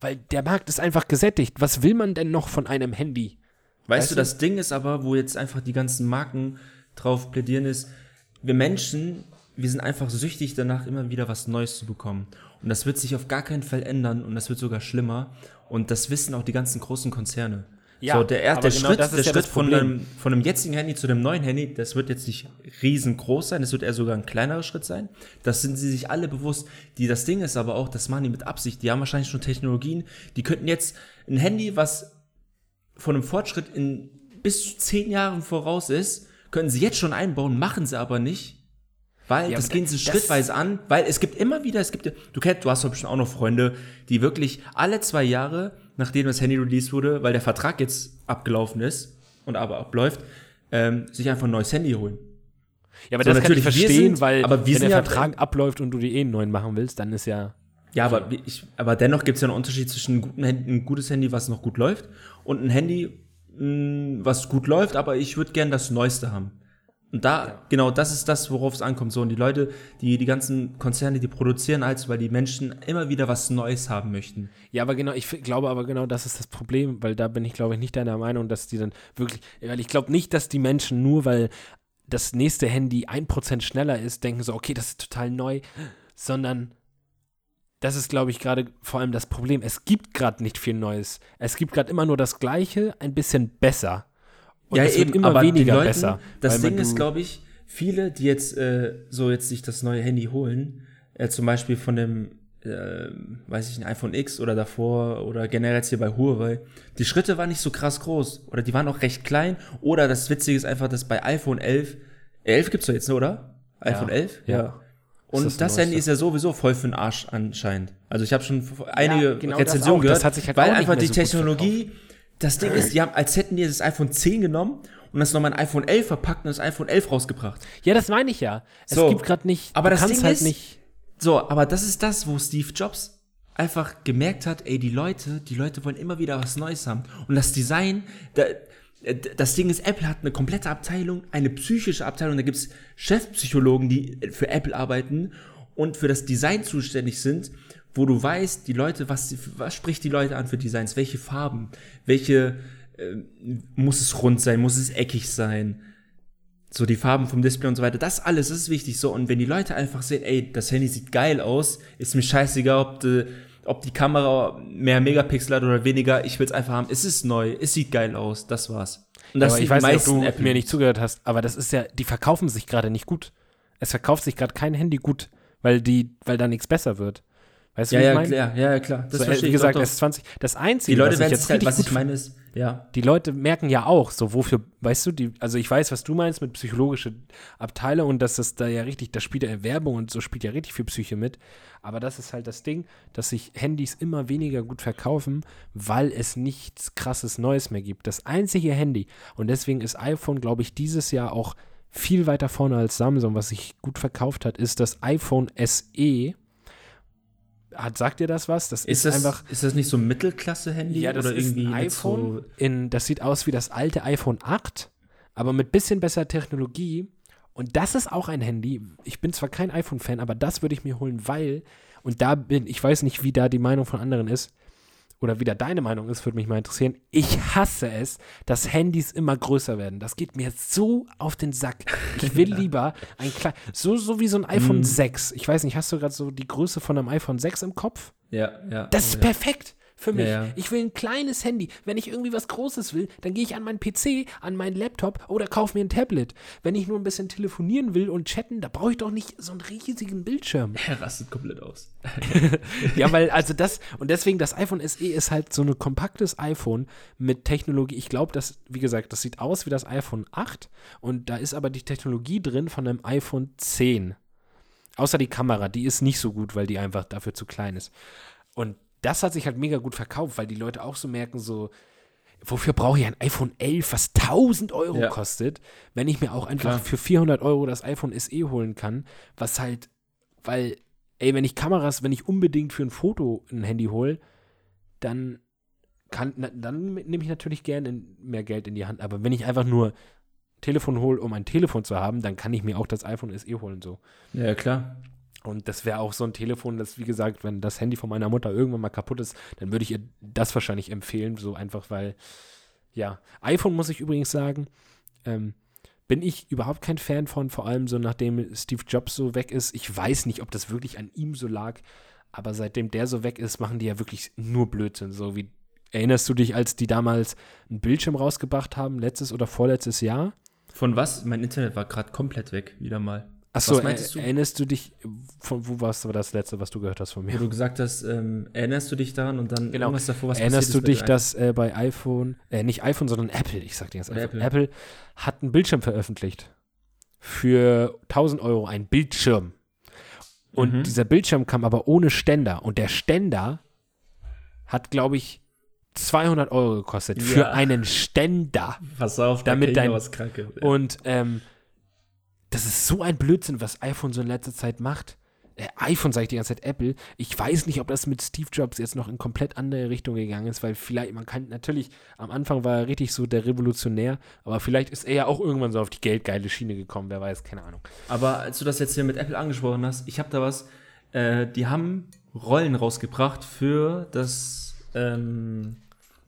weil der Markt ist einfach gesättigt. Was will man denn noch von einem Handy? Weißt, Weißt du? das Ding ist aber, wo jetzt einfach die ganzen Marken drauf plädieren, ist, wir Menschen, wir sind einfach süchtig danach, immer wieder was Neues zu bekommen. Und das wird sich auf gar keinen Fall ändern und das wird sogar schlimmer. Und das wissen auch die ganzen großen Konzerne. Ja, so, der, aber der genau Schritt, das ist der ja Schritt das von, einem, von einem jetzigen Handy zu dem neuen Handy, das wird jetzt nicht riesengroß sein, das wird eher sogar ein kleinerer Schritt sein. Das sind sie sich alle bewusst. Die, das Ding ist aber auch, das machen die mit Absicht. Die haben wahrscheinlich schon Technologien, die könnten jetzt ein Handy, was von einem Fortschritt in bis zu zehn Jahren voraus ist, können sie jetzt schon einbauen, machen sie aber nicht. Weil Ja, das gehen sie schrittweise an, weil es gibt immer wieder, es gibt, du kennst, du hast doch bestimmt auch noch Freunde, die wirklich alle zwei Jahre, nachdem das Handy released wurde, weil der Vertrag jetzt abgelaufen ist und aber abläuft, ähm, sich einfach ein neues Handy holen. Ja, aber So, das kann ich natürlich, verstehen, sind- weil aber wenn der ja- Vertrag abläuft und du die eh einen neuen machen willst, dann ist ja. Ja, aber, ich, aber dennoch gibt es ja einen Unterschied zwischen einem guten Handy, ein gutes Handy, was noch gut läuft, und ein Handy, mh, was gut läuft, aber ich würde gern das Neueste haben. Und da, genau, das ist das, worauf es ankommt. So, und die Leute, die, die ganzen Konzerne, die produzieren als, weil die Menschen immer wieder was Neues haben möchten. Ja, aber genau, ich glaube aber genau, das ist das Problem, weil da bin ich, glaube ich, nicht deiner Meinung, dass die dann wirklich, weil ich glaube nicht, dass die Menschen nur, weil das nächste Handy 1% schneller ist, denken so, okay, das ist total neu, sondern das ist, glaube ich, gerade vor allem das Problem. Es gibt gerade nicht viel Neues. Es gibt gerade immer nur das Gleiche, ein bisschen besser. Und es wird immer weniger Leuten, besser. Das Ding ist, glaube ich, viele, die jetzt äh, so jetzt sich das neue Handy holen, äh, zum Beispiel von dem, äh, weiß ich, ein iPhone X oder davor oder generell jetzt hier bei Huawei, die Schritte waren nicht so krass groß oder die waren auch recht klein oder das Witzige ist einfach, dass bei iPhone 11, 11 gibt's doch jetzt, ne, oder? iPhone 11? Ja. Und das das, Handy ist ja sowieso voll für den Arsch anscheinend. Also ich habe schon einige genau das Rezensionen gehört, hat sich halt weil einfach die so Technologie, das Ding ist, die haben, als hätten die das iPhone 10 genommen und das nochmal ein iPhone 11 verpackt und das iPhone 11 rausgebracht. Ja, das meine ich ja. Es So, gibt gerade nicht, aber das Ding halt ist- nicht. So, aber das ist das, wo Steve Jobs einfach gemerkt hat, ey, die Leute, die Leute wollen immer wieder was Neues haben. Und das Design, da, das Ding ist, Apple hat eine komplette Abteilung, eine psychische Abteilung, da gibt's Chefpsychologen, die für Apple arbeiten und für das Design zuständig sind, wo du weißt, die Leute, was, was spricht die Leute an für Designs, welche Farben, welche, äh, muss es rund sein, muss es eckig sein, so die Farben vom Display und so weiter, das alles ist wichtig. So. Und wenn die Leute einfach sehen, ey, das Handy sieht geil aus, ist mir scheißegal, ob die, ob die Kamera mehr Megapixel hat oder weniger, ich will's einfach haben. Es ist neu, es sieht geil aus, das war's. Und das sind ich weiß nicht, ob du Apple- mir nicht zugehört hast, aber das ist ja, die verkaufen sich gerade nicht gut. Es verkauft sich gerade kein Handy gut, weil die, weil da nichts besser wird. Weißt du, Ja, wie ich ja, meine? klar, ja, ja, klar. Das So, äh, wie ich gesagt, doch, doch. S20, das Einzige, Die Leute was ich jetzt es halt, was ich meine ist, ja. die Leute merken ja auch, so wofür, weißt du, die, also ich weiß, was du meinst mit psychologische Abteile und dass das da ja richtig, da spielt ja Werbung und so spielt ja richtig viel Psyche mit. Aber das ist halt das Ding, dass sich Handys immer weniger gut verkaufen, weil es nichts krasses Neues mehr gibt. Das einzige Handy und deswegen ist iPhone, glaube ich, dieses Jahr auch viel weiter vorne als Samsung, was sich gut verkauft hat, ist das iPhone SE. Hat, sagt dir das was? Das Ist ist, das, einfach ist das nicht so ein Mittelklasse-Handy? ja, das oder ist irgendwie ein iPhone. So, In, das sieht aus wie das alte iPhone 8, aber mit bisschen besser Technologie. Und das ist auch ein Handy. Ich bin zwar kein iPhone-Fan, aber das würde ich mir holen, weil, und da bin, ich weiß nicht, wie da die Meinung von anderen ist, oder wie da deine Meinung ist, würde mich mal interessieren. Ich hasse es, dass Handys immer größer werden. Das geht mir so auf den Sack. Ich will lieber ein klein, so, so wie so ein iPhone Mhm. 6. Ich weiß nicht, hast du gerade so die Größe von einem iPhone 6 im Kopf? ja, ja. Das ist oh, ja. perfekt. Für mich. Ja, ja. Ich will ein kleines Handy. Wenn ich irgendwie was Großes will, dann gehe ich an meinen PC, an meinen Laptop oder kaufe mir ein Tablet. Wenn ich nur ein bisschen telefonieren will und chatten, da brauche ich doch nicht so einen riesigen Bildschirm. Er rastet komplett aus. ja, weil also das und deswegen das iPhone SE ist halt so ein kompaktes iPhone mit Technologie. Ich glaube, das wie gesagt, das sieht aus wie das iPhone 8 und da ist aber die Technologie drin von einem iPhone 10. Außer die Kamera, die ist nicht so gut, weil die einfach dafür zu klein ist. Und das hat sich halt mega gut verkauft, weil die Leute auch so merken so Wofür brauche ich ein iPhone 11, was 1000 Euro Ja. kostet, wenn ich mir auch einfach Klar. für 400 Euro das iPhone SE holen kann, was halt, weil, ey, wenn ich Kameras, wenn ich unbedingt für ein Foto ein Handy hole, dann kann, dann nehme ich natürlich gerne mehr Geld in die Hand. Aber wenn ich einfach nur Telefon hole, um ein Telefon zu haben, dann kann ich mir auch das iPhone SE holen so. Ja, klar. Und das wäre auch so ein Telefon, das, wie gesagt, wenn das Handy von meiner Mutter irgendwann mal kaputt ist, dann würde ich ihr das wahrscheinlich empfehlen, so einfach, weil, ja, iPhone muss ich übrigens sagen, ähm, bin ich überhaupt kein Fan von, vor allem so nachdem Steve Jobs so weg ist. Ich weiß nicht, ob das wirklich an ihm so lag, aber seitdem der so weg ist, machen die ja wirklich nur Blödsinn, so wie Erinnerst du dich, als die damals einen Bildschirm rausgebracht haben, letztes oder vorletztes Jahr? Von was? Mein Internet war gerade komplett weg, wieder mal. Achso, du? erinnerst du dich, von wo warst du das letzte, was du gehört hast von mir? Wo du gesagt hast, ähm, erinnerst du dich daran und dann Genau. irgendwas davor, was Erinnerst du dich, dass äh, bei iPhone, äh, nicht iPhone, sondern Apple, ich sag dir jetzt Apple. Apple. hat einen Bildschirm veröffentlicht. Für 1000 Euro ein Bildschirm. Und Mhm. dieser Bildschirm kam aber ohne Ständer. Und der Ständer hat, glaube ich, 200 Euro gekostet. Für Ja. einen Ständer. Pass auf, Damit da dein- dein was Kranke. Und ähm, das ist so ein Blödsinn, was iPhone so in letzter Zeit macht. Äh, iPhone sage ich die ganze Zeit Apple. Ich weiß nicht, ob das mit Steve Jobs jetzt noch in komplett andere Richtung gegangen ist, weil vielleicht, man kann natürlich, am Anfang war er richtig so der Revolutionär, aber vielleicht ist er ja auch irgendwann so auf die geldgeile Schiene gekommen, wer weiß, keine Ahnung. Aber als du das jetzt hier mit Apple angesprochen hast, ich habe da was, äh, die haben Rollen rausgebracht für das ähm,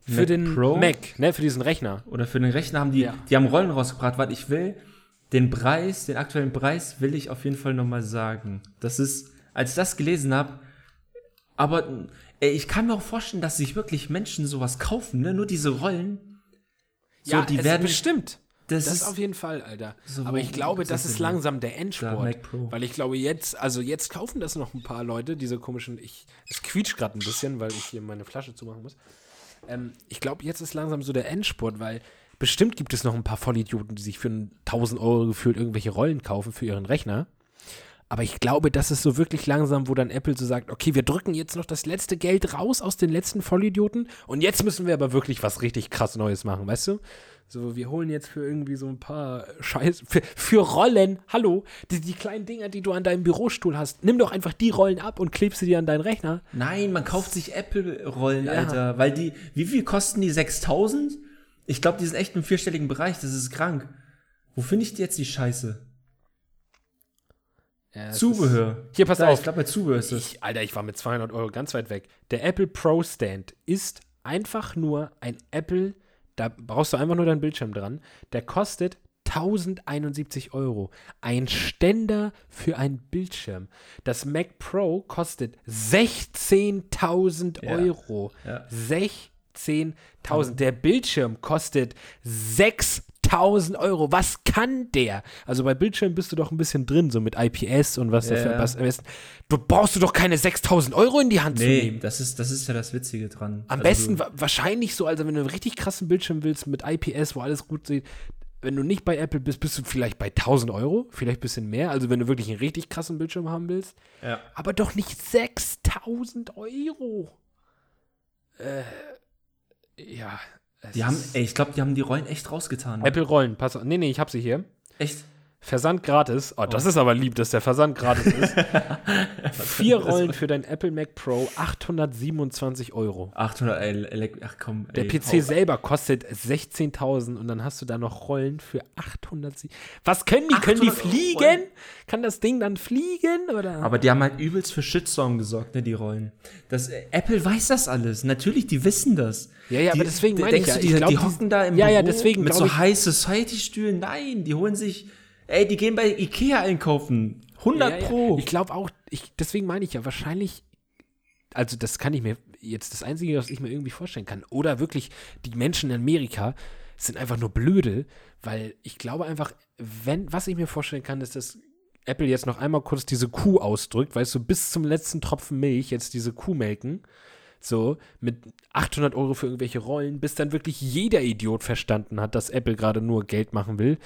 Für Mac den Pro Mac, ne, für diesen Rechner. oder für den Rechner haben die, Ja. die haben Rollen rausgebracht, weil ich will den Preis, den aktuellen Preis will ich auf jeden Fall nochmal sagen. Das ist, als ich das gelesen habe, aber ey, ich kann mir auch vorstellen, dass sich wirklich Menschen sowas kaufen, ne? Nur diese Rollen. So, die es werden bestimmt. Das, Das ist auf jeden Fall, Alter. So, Aber ich glaube, das ist langsam der Pro. Weil ich glaube, jetzt, also jetzt kaufen das noch ein paar Leute, diese komischen, ich, es quietscht gerade ein bisschen, weil ich hier meine Flasche zumachen muss. Ähm, ich glaube, jetzt ist langsam so der Endspurt, weil bestimmt gibt es noch ein paar Vollidioten, die sich für 1000 Euro gefühlt irgendwelche Rollen kaufen für ihren Rechner. Aber ich glaube, das ist so wirklich langsam, wo dann Apple so sagt, okay, wir drücken jetzt noch das letzte Geld raus aus den letzten Vollidioten und jetzt müssen wir aber wirklich was richtig krass Neues machen, weißt du? So, wir holen jetzt für irgendwie so ein paar Scheiß, für, für Rollen, hallo, die, die kleinen Dinger, die du an deinem Bürostuhl hast, nimm doch einfach die Rollen ab und klebst sie dir an deinen Rechner. Nein, man kauft sich Apple-Rollen, Ja. Alter. Weil die, wie viel kosten die? 6000? Ich glaube, die sind echt im vierstelligen Bereich. Das ist krank. Wo finde ich jetzt die Scheiße? Ja, Zubehör. Ist, hier, pass da, auf. Ich glaube, bei Zubehör ist es. Alter, ich war mit 200 Euro ganz weit weg. Der Apple Pro Stand ist einfach nur ein Apple. Da brauchst du einfach nur deinen Bildschirm dran. Der kostet 1071 Euro. Ein Ständer für einen Bildschirm. Das Mac Pro kostet 16.000 Euro. Ja, ja. 10.000. Der Bildschirm kostet 6.000 Euro. Was kann der? Also bei Bildschirm bist du doch ein bisschen drin, so mit IPS und was yeah. dafür was, Du brauchst du doch keine 6.000 Euro in die Hand nee, zu nehmen. Das ist, das ist ja das Witzige dran. Am also besten wa wahrscheinlich so, also wenn du einen richtig krassen Bildschirm willst mit IPS, wo alles gut sieht, wenn du nicht bei Apple bist, bist du vielleicht bei 1000 Euro, vielleicht ein bisschen mehr. Also, wenn du wirklich einen richtig krassen Bildschirm haben willst. Ja. Aber doch nicht 6000 Euro. Äh, ja. Die haben, ey, ich glaube, die haben die Rollen echt rausgetan. Apple Rollen, pass auf. Nee, nee, ich hab sie hier. Echt? Versand gratis. Oh, das ist aber lieb, dass der Versand gratis ist. Vier Rollen für dein Apple Mac Pro, 827 Euro. 800, ey, ach komm. Der ey, PC hau- selber kostet 16.000 und dann hast du da noch Rollen für 800. Sie- Was können die? Können die 800 Euro fliegen? Rollen? Kann das Ding dann fliegen? Oder? Aber die haben halt übelst für Shitstorm gesorgt, ne, die Rollen. Das, äh, Apple weiß das alles. Natürlich, die wissen das. Ja, ja, die, aber deswegen meine ich denkst ja, Du, ich die, glaub, die hocken da im Ja, ja, Büro deswegen mit so ich- High Society Stühlen. Nein, die holen sich, ey, die gehen bei Ikea einkaufen. 100 ja, ja. pro. Ich glaube auch, ich, deswegen meine ich ja, wahrscheinlich, also das kann ich mir, jetzt das Einzige, was ich mir irgendwie vorstellen kann. Oder wirklich, die Menschen in Amerika sind einfach nur blöde, weil ich glaube einfach, wenn, was ich mir vorstellen kann, ist, dass Apple jetzt noch einmal kurz diese Kuh ausdrückt, weißt du, bis zum letzten Tropfen Milch jetzt diese Kuh melken, so, mit 800 Euro für irgendwelche Rollen, bis dann wirklich jeder Idiot verstanden hat, dass Apple gerade nur Geld machen will.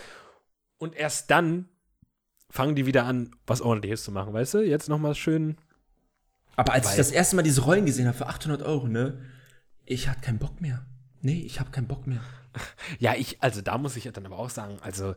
Und erst dann fangen die wieder an, was ordentliches zu machen, weißt du? Jetzt nochmal schön. Aber als ich das erste Mal diese Rollen gesehen habe für 800 Euro, ne, ich hatte keinen Bock mehr. Nee, ich habe keinen Bock mehr. Ja, ich, also da muss ich dann aber auch sagen, also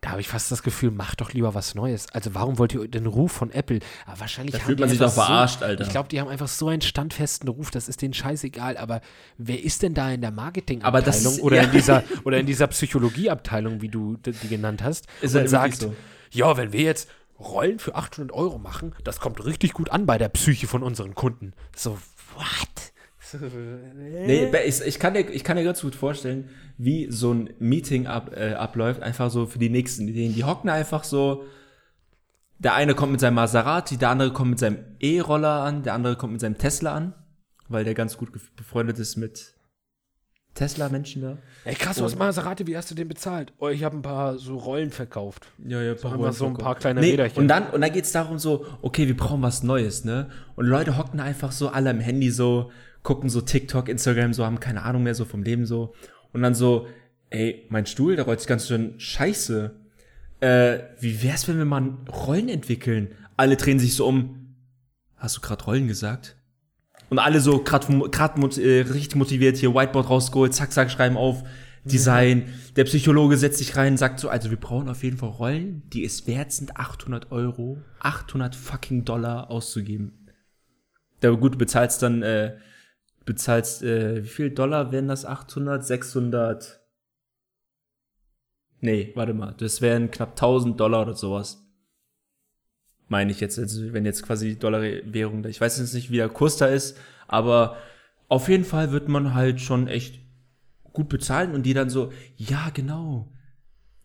da habe ich fast das Gefühl, mach doch lieber was Neues. Also warum wollt ihr den Ruf von Apple? Aber wahrscheinlich Da haben fühlt die man sich doch verarscht, so, Alter. Ich glaube, die haben einfach so einen standfesten Ruf, das ist denen scheißegal. Aber wer ist denn da in der Marketingabteilung oder ja. in dieser oder in dieser Psychologieabteilung, wie du die genannt hast, Ist und halt sagt, so. ja, wenn wir jetzt Rollen für 800 Euro machen, das kommt richtig gut an bei der Psyche von unseren Kunden. So, what? Nee, ich, ich, kann dir, ich kann dir ganz gut vorstellen, wie so ein Meeting ab, äh, abläuft, einfach so für die nächsten Ideen. Die hocken einfach so, der eine kommt mit seinem Maserati, der andere kommt mit seinem E-Roller an, der andere kommt mit seinem Tesla an, weil der ganz gut befreundet ist mit Tesla-Menschen da. Ey, krass, was Maserati, wie hast du den bezahlt? Oh, ich habe ein paar so Rollen verkauft. Ja, ja, So haben wir so ein paar kleine nee, Räderchen. Und dann, und dann geht's darum so, okay, wir brauchen was Neues, ne? Und Leute hocken einfach so alle am Handy so, gucken so TikTok, Instagram, so, haben keine Ahnung mehr so vom Leben so. Und dann so, ey, mein Stuhl, der rollt sich ganz schön scheiße. Äh, wie wär's, wenn wir mal Rollen entwickeln? Alle drehen sich so um. Hast du gerade Rollen gesagt? Und alle so gerade grad, äh, richtig motiviert hier Whiteboard rausgeholt, zack, zack, schreiben auf, Design. Der Psychologe setzt sich rein, sagt so, also wir brauchen auf jeden Fall Rollen, die es wert sind, 800 Euro, 800 fucking Dollar auszugeben. Da gut, du bezahlst dann, äh, bezahlst, äh, wie viel Dollar wären das? 800, 600? Nee, warte mal, das wären knapp 1000 Dollar oder sowas. Meine ich jetzt, also wenn jetzt quasi Dollarwährung, ich weiß jetzt nicht, wie der Kurs da ist, aber auf jeden Fall wird man halt schon echt gut bezahlen und die dann so, ja, genau.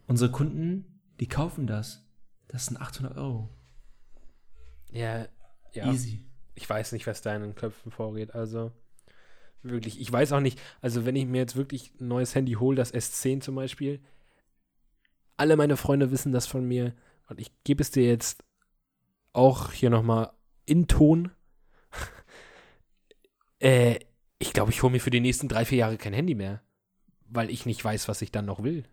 Unsere Kunden, die kaufen das. Das sind 800 Euro. Ja, ja. Easy. Ich weiß nicht, was da in den Köpfen vorgeht. Also wirklich, ich weiß auch nicht, also wenn ich mir jetzt wirklich ein neues Handy hole, das S10 zum Beispiel, alle meine Freunde wissen das von mir und ich gebe es dir jetzt auch hier nochmal in Ton. äh, ich glaube, ich hole mir für die nächsten drei, vier Jahre kein Handy mehr, weil ich nicht weiß, was ich dann noch will.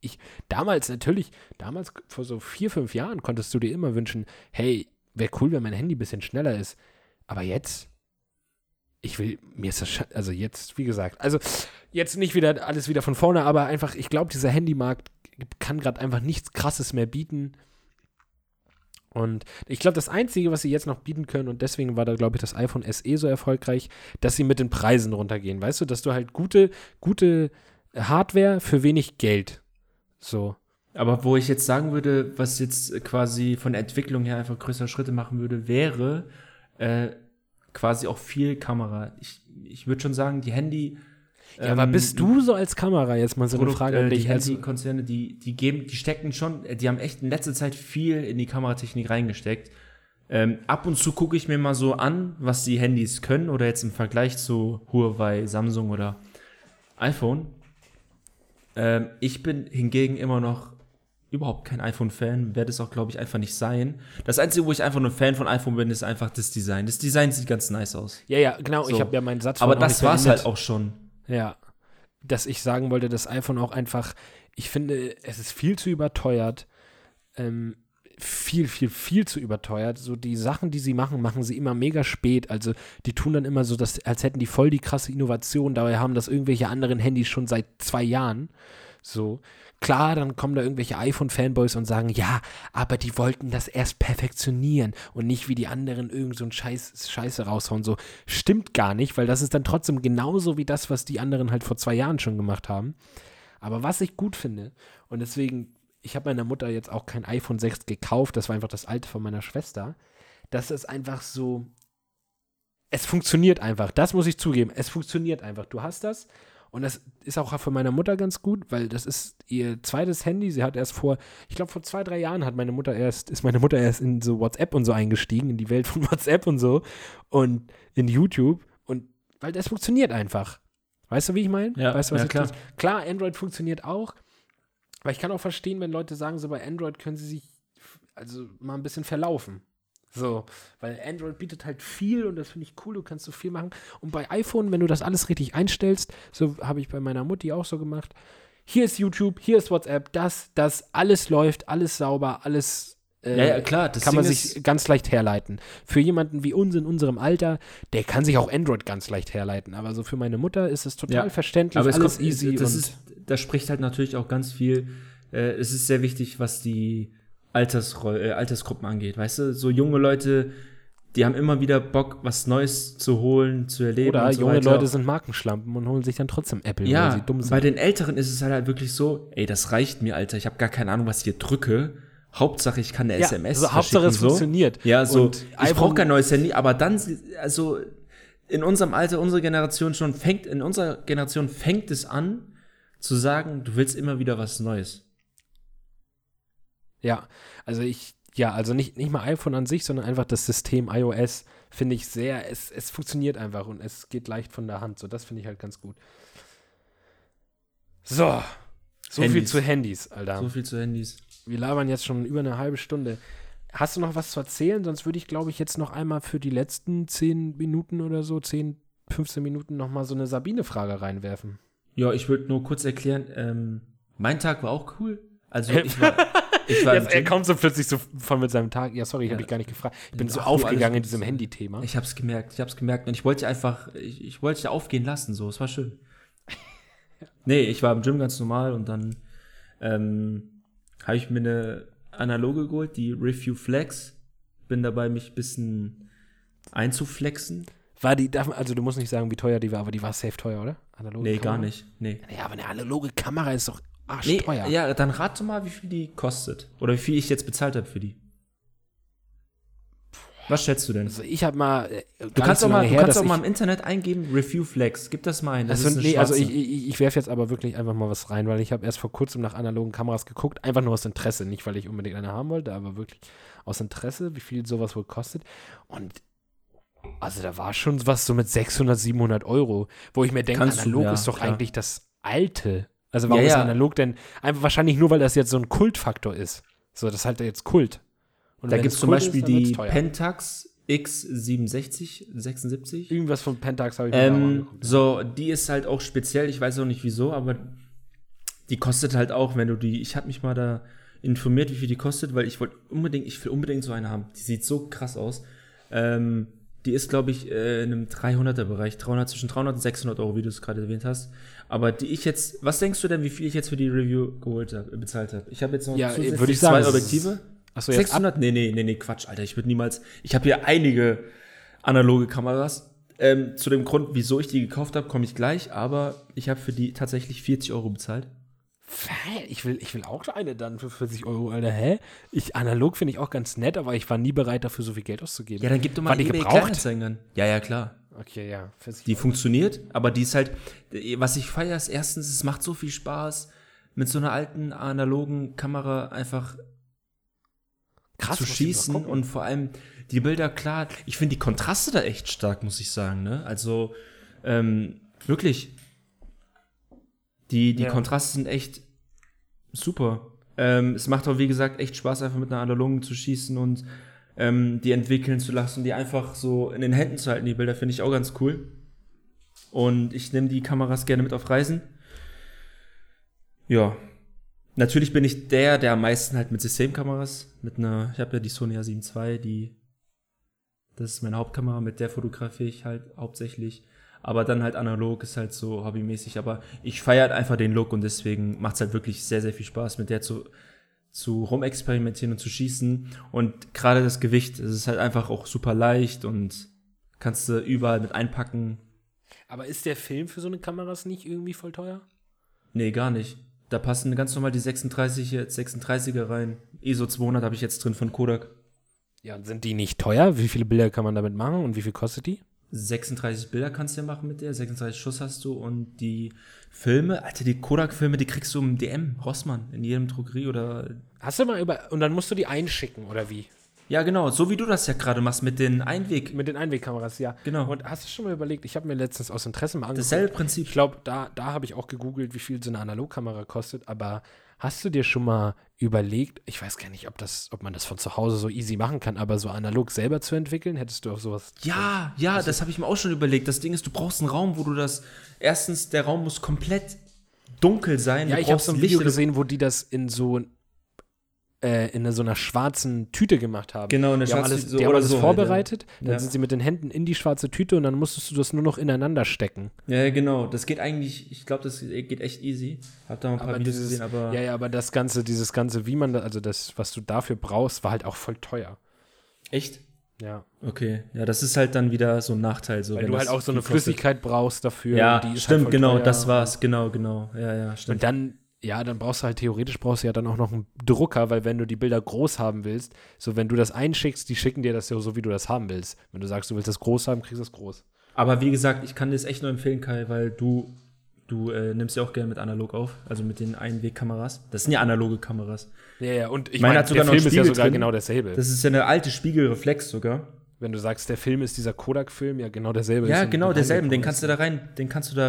Ich, damals natürlich, damals vor so vier, fünf Jahren konntest du dir immer wünschen, hey, wäre cool, wenn mein Handy ein bisschen schneller ist. Aber jetzt, ich will, mir ist das, also jetzt, wie gesagt, also jetzt nicht wieder alles wieder von vorne, aber einfach, ich glaube, dieser Handymarkt kann gerade einfach nichts Krasses mehr bieten. Und ich glaube, das Einzige, was sie jetzt noch bieten können, und deswegen war da, glaube ich, das iPhone SE so erfolgreich, dass sie mit den Preisen runtergehen. Weißt du, dass du halt gute, gute Hardware für wenig Geld. So. Aber wo ich jetzt sagen würde, was jetzt quasi von der Entwicklung her einfach größere Schritte machen würde, wäre äh, quasi auch viel Kamera. Ich, ich würde schon sagen, die Handy. Ja, aber bist du so als Kamera jetzt mal so eine Produkt, Frage an äh, die dich? Also, Handykonzerne, die, die geben, die stecken schon, äh, die haben echt in letzter Zeit viel in die Kameratechnik reingesteckt. Ähm, ab und zu gucke ich mir mal so an, was die Handys können oder jetzt im Vergleich zu Huawei, Samsung oder iPhone. Ähm, ich bin hingegen immer noch überhaupt kein iPhone-Fan, werde es auch, glaube ich, einfach nicht sein. Das Einzige, wo ich einfach nur Fan von iPhone bin, ist einfach das Design. Das Design sieht ganz nice aus. ja, ja, genau. Ich So. habe ja meinen Satz Aber das war's beendet. halt auch schon. Ja. Dass ich sagen wollte, das iPhone auch einfach, ich finde, es ist viel zu überteuert. Ähm, viel, viel, viel zu überteuert. So die Sachen, die sie machen, machen sie immer mega spät. Also die tun dann immer so, dass, als hätten die voll die krasse Innovation. Dabei haben das irgendwelche anderen Handys schon seit zwei Jahren. So. Klar, dann kommen da irgendwelche iPhone-Fanboys und sagen, ja, aber die wollten das erst perfektionieren und nicht wie die anderen irgend so ein Scheiß, Scheiße raushauen. So stimmt gar nicht, weil das ist dann trotzdem genauso wie das, was die anderen halt vor zwei Jahren schon gemacht haben. Aber was ich gut finde, und deswegen, ich habe meiner Mutter jetzt auch kein iPhone 6 gekauft, das war einfach das alte von meiner Schwester, dass es einfach so, es funktioniert einfach, das muss ich zugeben, es funktioniert einfach. Du hast das und das ist auch für meine Mutter ganz gut, weil das ist ihr zweites Handy. Sie hat erst vor, ich glaube vor zwei, drei Jahren hat meine Mutter erst, ist meine Mutter erst in so WhatsApp und so eingestiegen, in die Welt von WhatsApp und so und in YouTube. Und weil das funktioniert einfach. Weißt du, wie ich meine? Ja, weißt du, was ja, klar. klar, Android funktioniert auch. Aber ich kann auch verstehen, wenn Leute sagen, so bei Android können sie sich also mal ein bisschen verlaufen. So, weil Android bietet halt viel und das finde ich cool, du kannst so viel machen. Und bei iPhone, wenn du das alles richtig einstellst, so habe ich bei meiner Mutti auch so gemacht. Hier ist YouTube, hier ist WhatsApp, das, das, alles läuft, alles sauber, alles äh, Ja, ja, klar, das kann man Ding sich ist- ganz leicht herleiten. Für jemanden wie uns in unserem Alter, der kann sich auch Android ganz leicht herleiten. Aber so für meine Mutter ist es total Ja. verständlich, Aber es alles kommt, easy. das und ist, da spricht halt natürlich auch ganz viel. Äh, es ist sehr wichtig, was die Altersroll, äh, Altersgruppen angeht. Weißt du, so junge Leute, die haben immer wieder Bock, was Neues zu holen, zu erleben. oder und so junge weiter. Leute sind Markenschlampen und holen sich dann trotzdem Apple, weil Ja, sie dumm sind. bei den Älteren ist es halt, halt wirklich so, ey, das reicht mir, Alter. Ich habe gar keine Ahnung, was ich hier drücke. Hauptsache, ich kann eine Ja, SMS also Hauptsache, es so. funktioniert. Ja, so, Und ich brauche kein neues Handy, aber dann, also in unserem Alter, unsere Generation schon fängt, in unserer Generation fängt es an, zu sagen, du willst immer wieder was Neues. Ja, also ich, ja, also nicht, nicht mal iPhone an sich, sondern einfach das System iOS finde ich sehr, es, es funktioniert einfach und es geht leicht von der Hand. So, das finde ich halt ganz gut. So, so viel Handys. zu Handys, Alter. So viel zu Handys. Wir labern jetzt schon über eine halbe Stunde. Hast du noch was zu erzählen? Sonst würde ich, glaube ich, jetzt noch einmal für die letzten 10 Minuten oder so, 10, 15 Minuten noch mal so eine Sabine-Frage reinwerfen. Ja, ich würde nur kurz erklären, ähm, mein Tag war auch cool. Also ich war, ich war Jetzt, er kommt so plötzlich so von mit seinem Tag. Ja, sorry, ich habe dich gar nicht gefragt. Ich bin Ach so aufgegangen in diesem Handy-Thema. Ich hab's gemerkt, ich hab's gemerkt und ich wollte einfach, ich, ich wollte ja aufgehen lassen, so, es war schön. Nee, ich war im Gym ganz normal und dann ähm, habe ich mir eine analoge geholt, die Review Flex. Bin dabei, mich ein bisschen einzuflexen. War die, also du musst nicht sagen, wie teuer die war, aber die war safe teuer, oder? Analoge Nee, gar Kamera? nicht. Nee. Ja, aber eine analoge Kamera ist doch Nee, arschteuer. ja, dann rate mal, wie viel die kostet. Oder wie viel ich jetzt bezahlt habe für die. Was schätzt du denn? Also ich habe mal. äh, Du kannst auch mal, du her, kannst auch mal im Internet eingeben, Review Flex. Gib das mal ein. Das Also, nee, also ich, ich, ich werfe jetzt aber wirklich einfach mal was rein, weil ich habe erst vor kurzem nach analogen Kameras geguckt, einfach nur aus Interesse, nicht weil ich unbedingt eine haben wollte, aber wirklich aus Interesse, wie viel sowas wohl kostet. Und also da war schon was so mit 600, 700 Euro, wo ich mir denke, Kannst du, analog ja, ist doch klar. eigentlich das Alte. Also warum Ja, ist ja. analog denn? Einfach wahrscheinlich nur, weil das jetzt so ein Kultfaktor ist. So, das ist halt jetzt Kult. Und Da gibt es zum Beispiel ist, die. Pentax X67, 76. Irgendwas von Pentax habe ich Ähm, so, die ist halt auch speziell, ich weiß auch nicht wieso, aber die kostet halt auch, wenn du die, ich habe mich mal da informiert, wie viel die kostet, weil ich wollte unbedingt, ich will unbedingt so eine haben. Die sieht so krass aus. Ähm, die ist, glaube ich, äh, in einem 300er-Bereich, 300, zwischen 300 und 600 Euro, wie du es gerade erwähnt hast. Aber die ich jetzt, was denkst du denn, wie viel ich jetzt für die Review geholt habe, bezahlt habe? Ich habe jetzt noch Ja, würde ich sagen, zwei Objektive. Achso, jetzt ab, 600? Nee, nee, nee, nee, Quatsch, Alter. Ich würde niemals. Ich habe hier einige analoge Kameras. Ähm, zu dem Grund, wieso ich die gekauft habe, komme ich gleich. Aber ich habe für die tatsächlich 40 Euro bezahlt. Ich will, ich will auch eine dann für 40 Euro, Alter. Hä? Ich, analog finde ich auch ganz nett, aber ich war nie bereit, dafür so viel Geld auszugeben. Ja, dann gib doch War mal die eBay gebraucht? An. Ja, ja, klar. Okay, ja. 40 Die Euro. funktioniert, aber die ist halt. Was ich feiere, ist erstens, es macht so viel Spaß, mit so einer alten analogen Kamera einfach Krass, zu schießen und vor allem die Bilder klar. Ich finde die Kontraste da echt stark, muss ich sagen. Ne? Also ähm, wirklich, die, die Ja. Kontraste sind echt super. Ähm, es macht auch, wie gesagt, echt Spaß, einfach mit einer analogen zu schießen und ähm, die entwickeln zu lassen, die einfach so in den Händen zu halten, die Bilder, finde ich auch ganz cool. Und ich nehme die Kameras gerne mit auf Reisen. Ja. Natürlich bin ich der, der am meisten halt mit Systemkameras, mit einer, ich habe ja die Sony A7 II, die, das ist meine Hauptkamera, mit der fotografiere ich halt hauptsächlich. Aber dann halt analog ist halt so hobbymäßig. Aber ich feiere halt einfach den Look und deswegen macht es halt wirklich sehr, sehr viel Spaß, mit der zu, zu rumexperimentieren und zu schießen. Und gerade das Gewicht, es ist halt einfach auch super leicht und kannst du überall mit einpacken. Aber ist der Film für so eine Kameras nicht irgendwie voll teuer? Nee, gar nicht. Da passen ganz normal die 36, jetzt 36er rein. ISO 200 habe ich jetzt drin von Kodak. Ja, und sind die nicht teuer? Wie viele Bilder kann man damit machen und wie viel kostet die? 36 Bilder kannst du ja machen mit der, 36 Schuss hast du und die Filme, Alter, die Kodak-Filme, die kriegst du im DM, Rossmann, in jedem Drogerie oder. Hast du mal über. Und dann musst du die einschicken, oder wie? Ja, genau, so wie du das ja gerade machst mit den Einweg. Mit den Einwegkameras, ja. Genau. Und hast du schon mal überlegt, ich habe mir letztens aus Interesse mal angeguckt. Dasselbe Prinzip. Ich glaube, da, da habe ich auch gegoogelt, wie viel so eine Analogkamera kostet, aber hast du dir schon mal überlegt, ich weiß gar nicht, ob, das, ob man das von zu Hause so easy machen kann, aber so analog selber zu entwickeln, hättest du auf sowas. Ja, ja, das habe ich mir auch schon überlegt. Das Ding ist, du brauchst einen Raum, wo du das. Erstens, der Raum muss komplett dunkel sein. Ja, ich habe so ein Licht Video oder- gesehen, wo die das in so äh, in so einer schwarzen Tüte gemacht haben. Genau, eine die haben schwarze alles, Tüte, so die haben alles so halt, vorbereitet, dann Ja. sind sie mit den Händen in die schwarze Tüte und dann musstest du das nur noch ineinander stecken. Ja, ja, genau. Das geht eigentlich, ich glaube, das geht echt easy. Hab da mal ein paar Aber Videos dieses, gesehen, aber. ja, ja, aber das Ganze, dieses Ganze, wie man da, also das, was du dafür brauchst, war halt auch voll teuer. Echt? Ja. Okay. Ja, das ist halt dann wieder so ein Nachteil. So, Weil wenn du halt auch so eine. Flüssigkeit brauchst dafür. Ja, und die ist halt stimmt, voll genau, teuer. das war's. Genau, genau. Ja, ja, stimmt. Und dann, ja, dann brauchst du halt theoretisch brauchst du ja dann auch noch einen Drucker, weil wenn du die Bilder groß haben willst, so wenn du das einschickst, die schicken dir das ja so, wie du das haben willst. Wenn du sagst, du willst das groß haben, kriegst du es groß. Aber wie gesagt, ich kann dir das echt nur empfehlen, Kai, weil du, du äh, nimmst ja auch gerne mit analog auf, also mit den Einwegkameras. Das sind ja analoge Kameras. Ja, ja, und ich Meine sogar der Film ist ja sogar drin. genau dasselbe. Das ist ja eine alte Spiegelreflex sogar. wenn du sagst, der Film ist dieser Kodak-Film, ja genau derselbe. Ja, genau, derselben. Den kannst du da rein, den kannst du da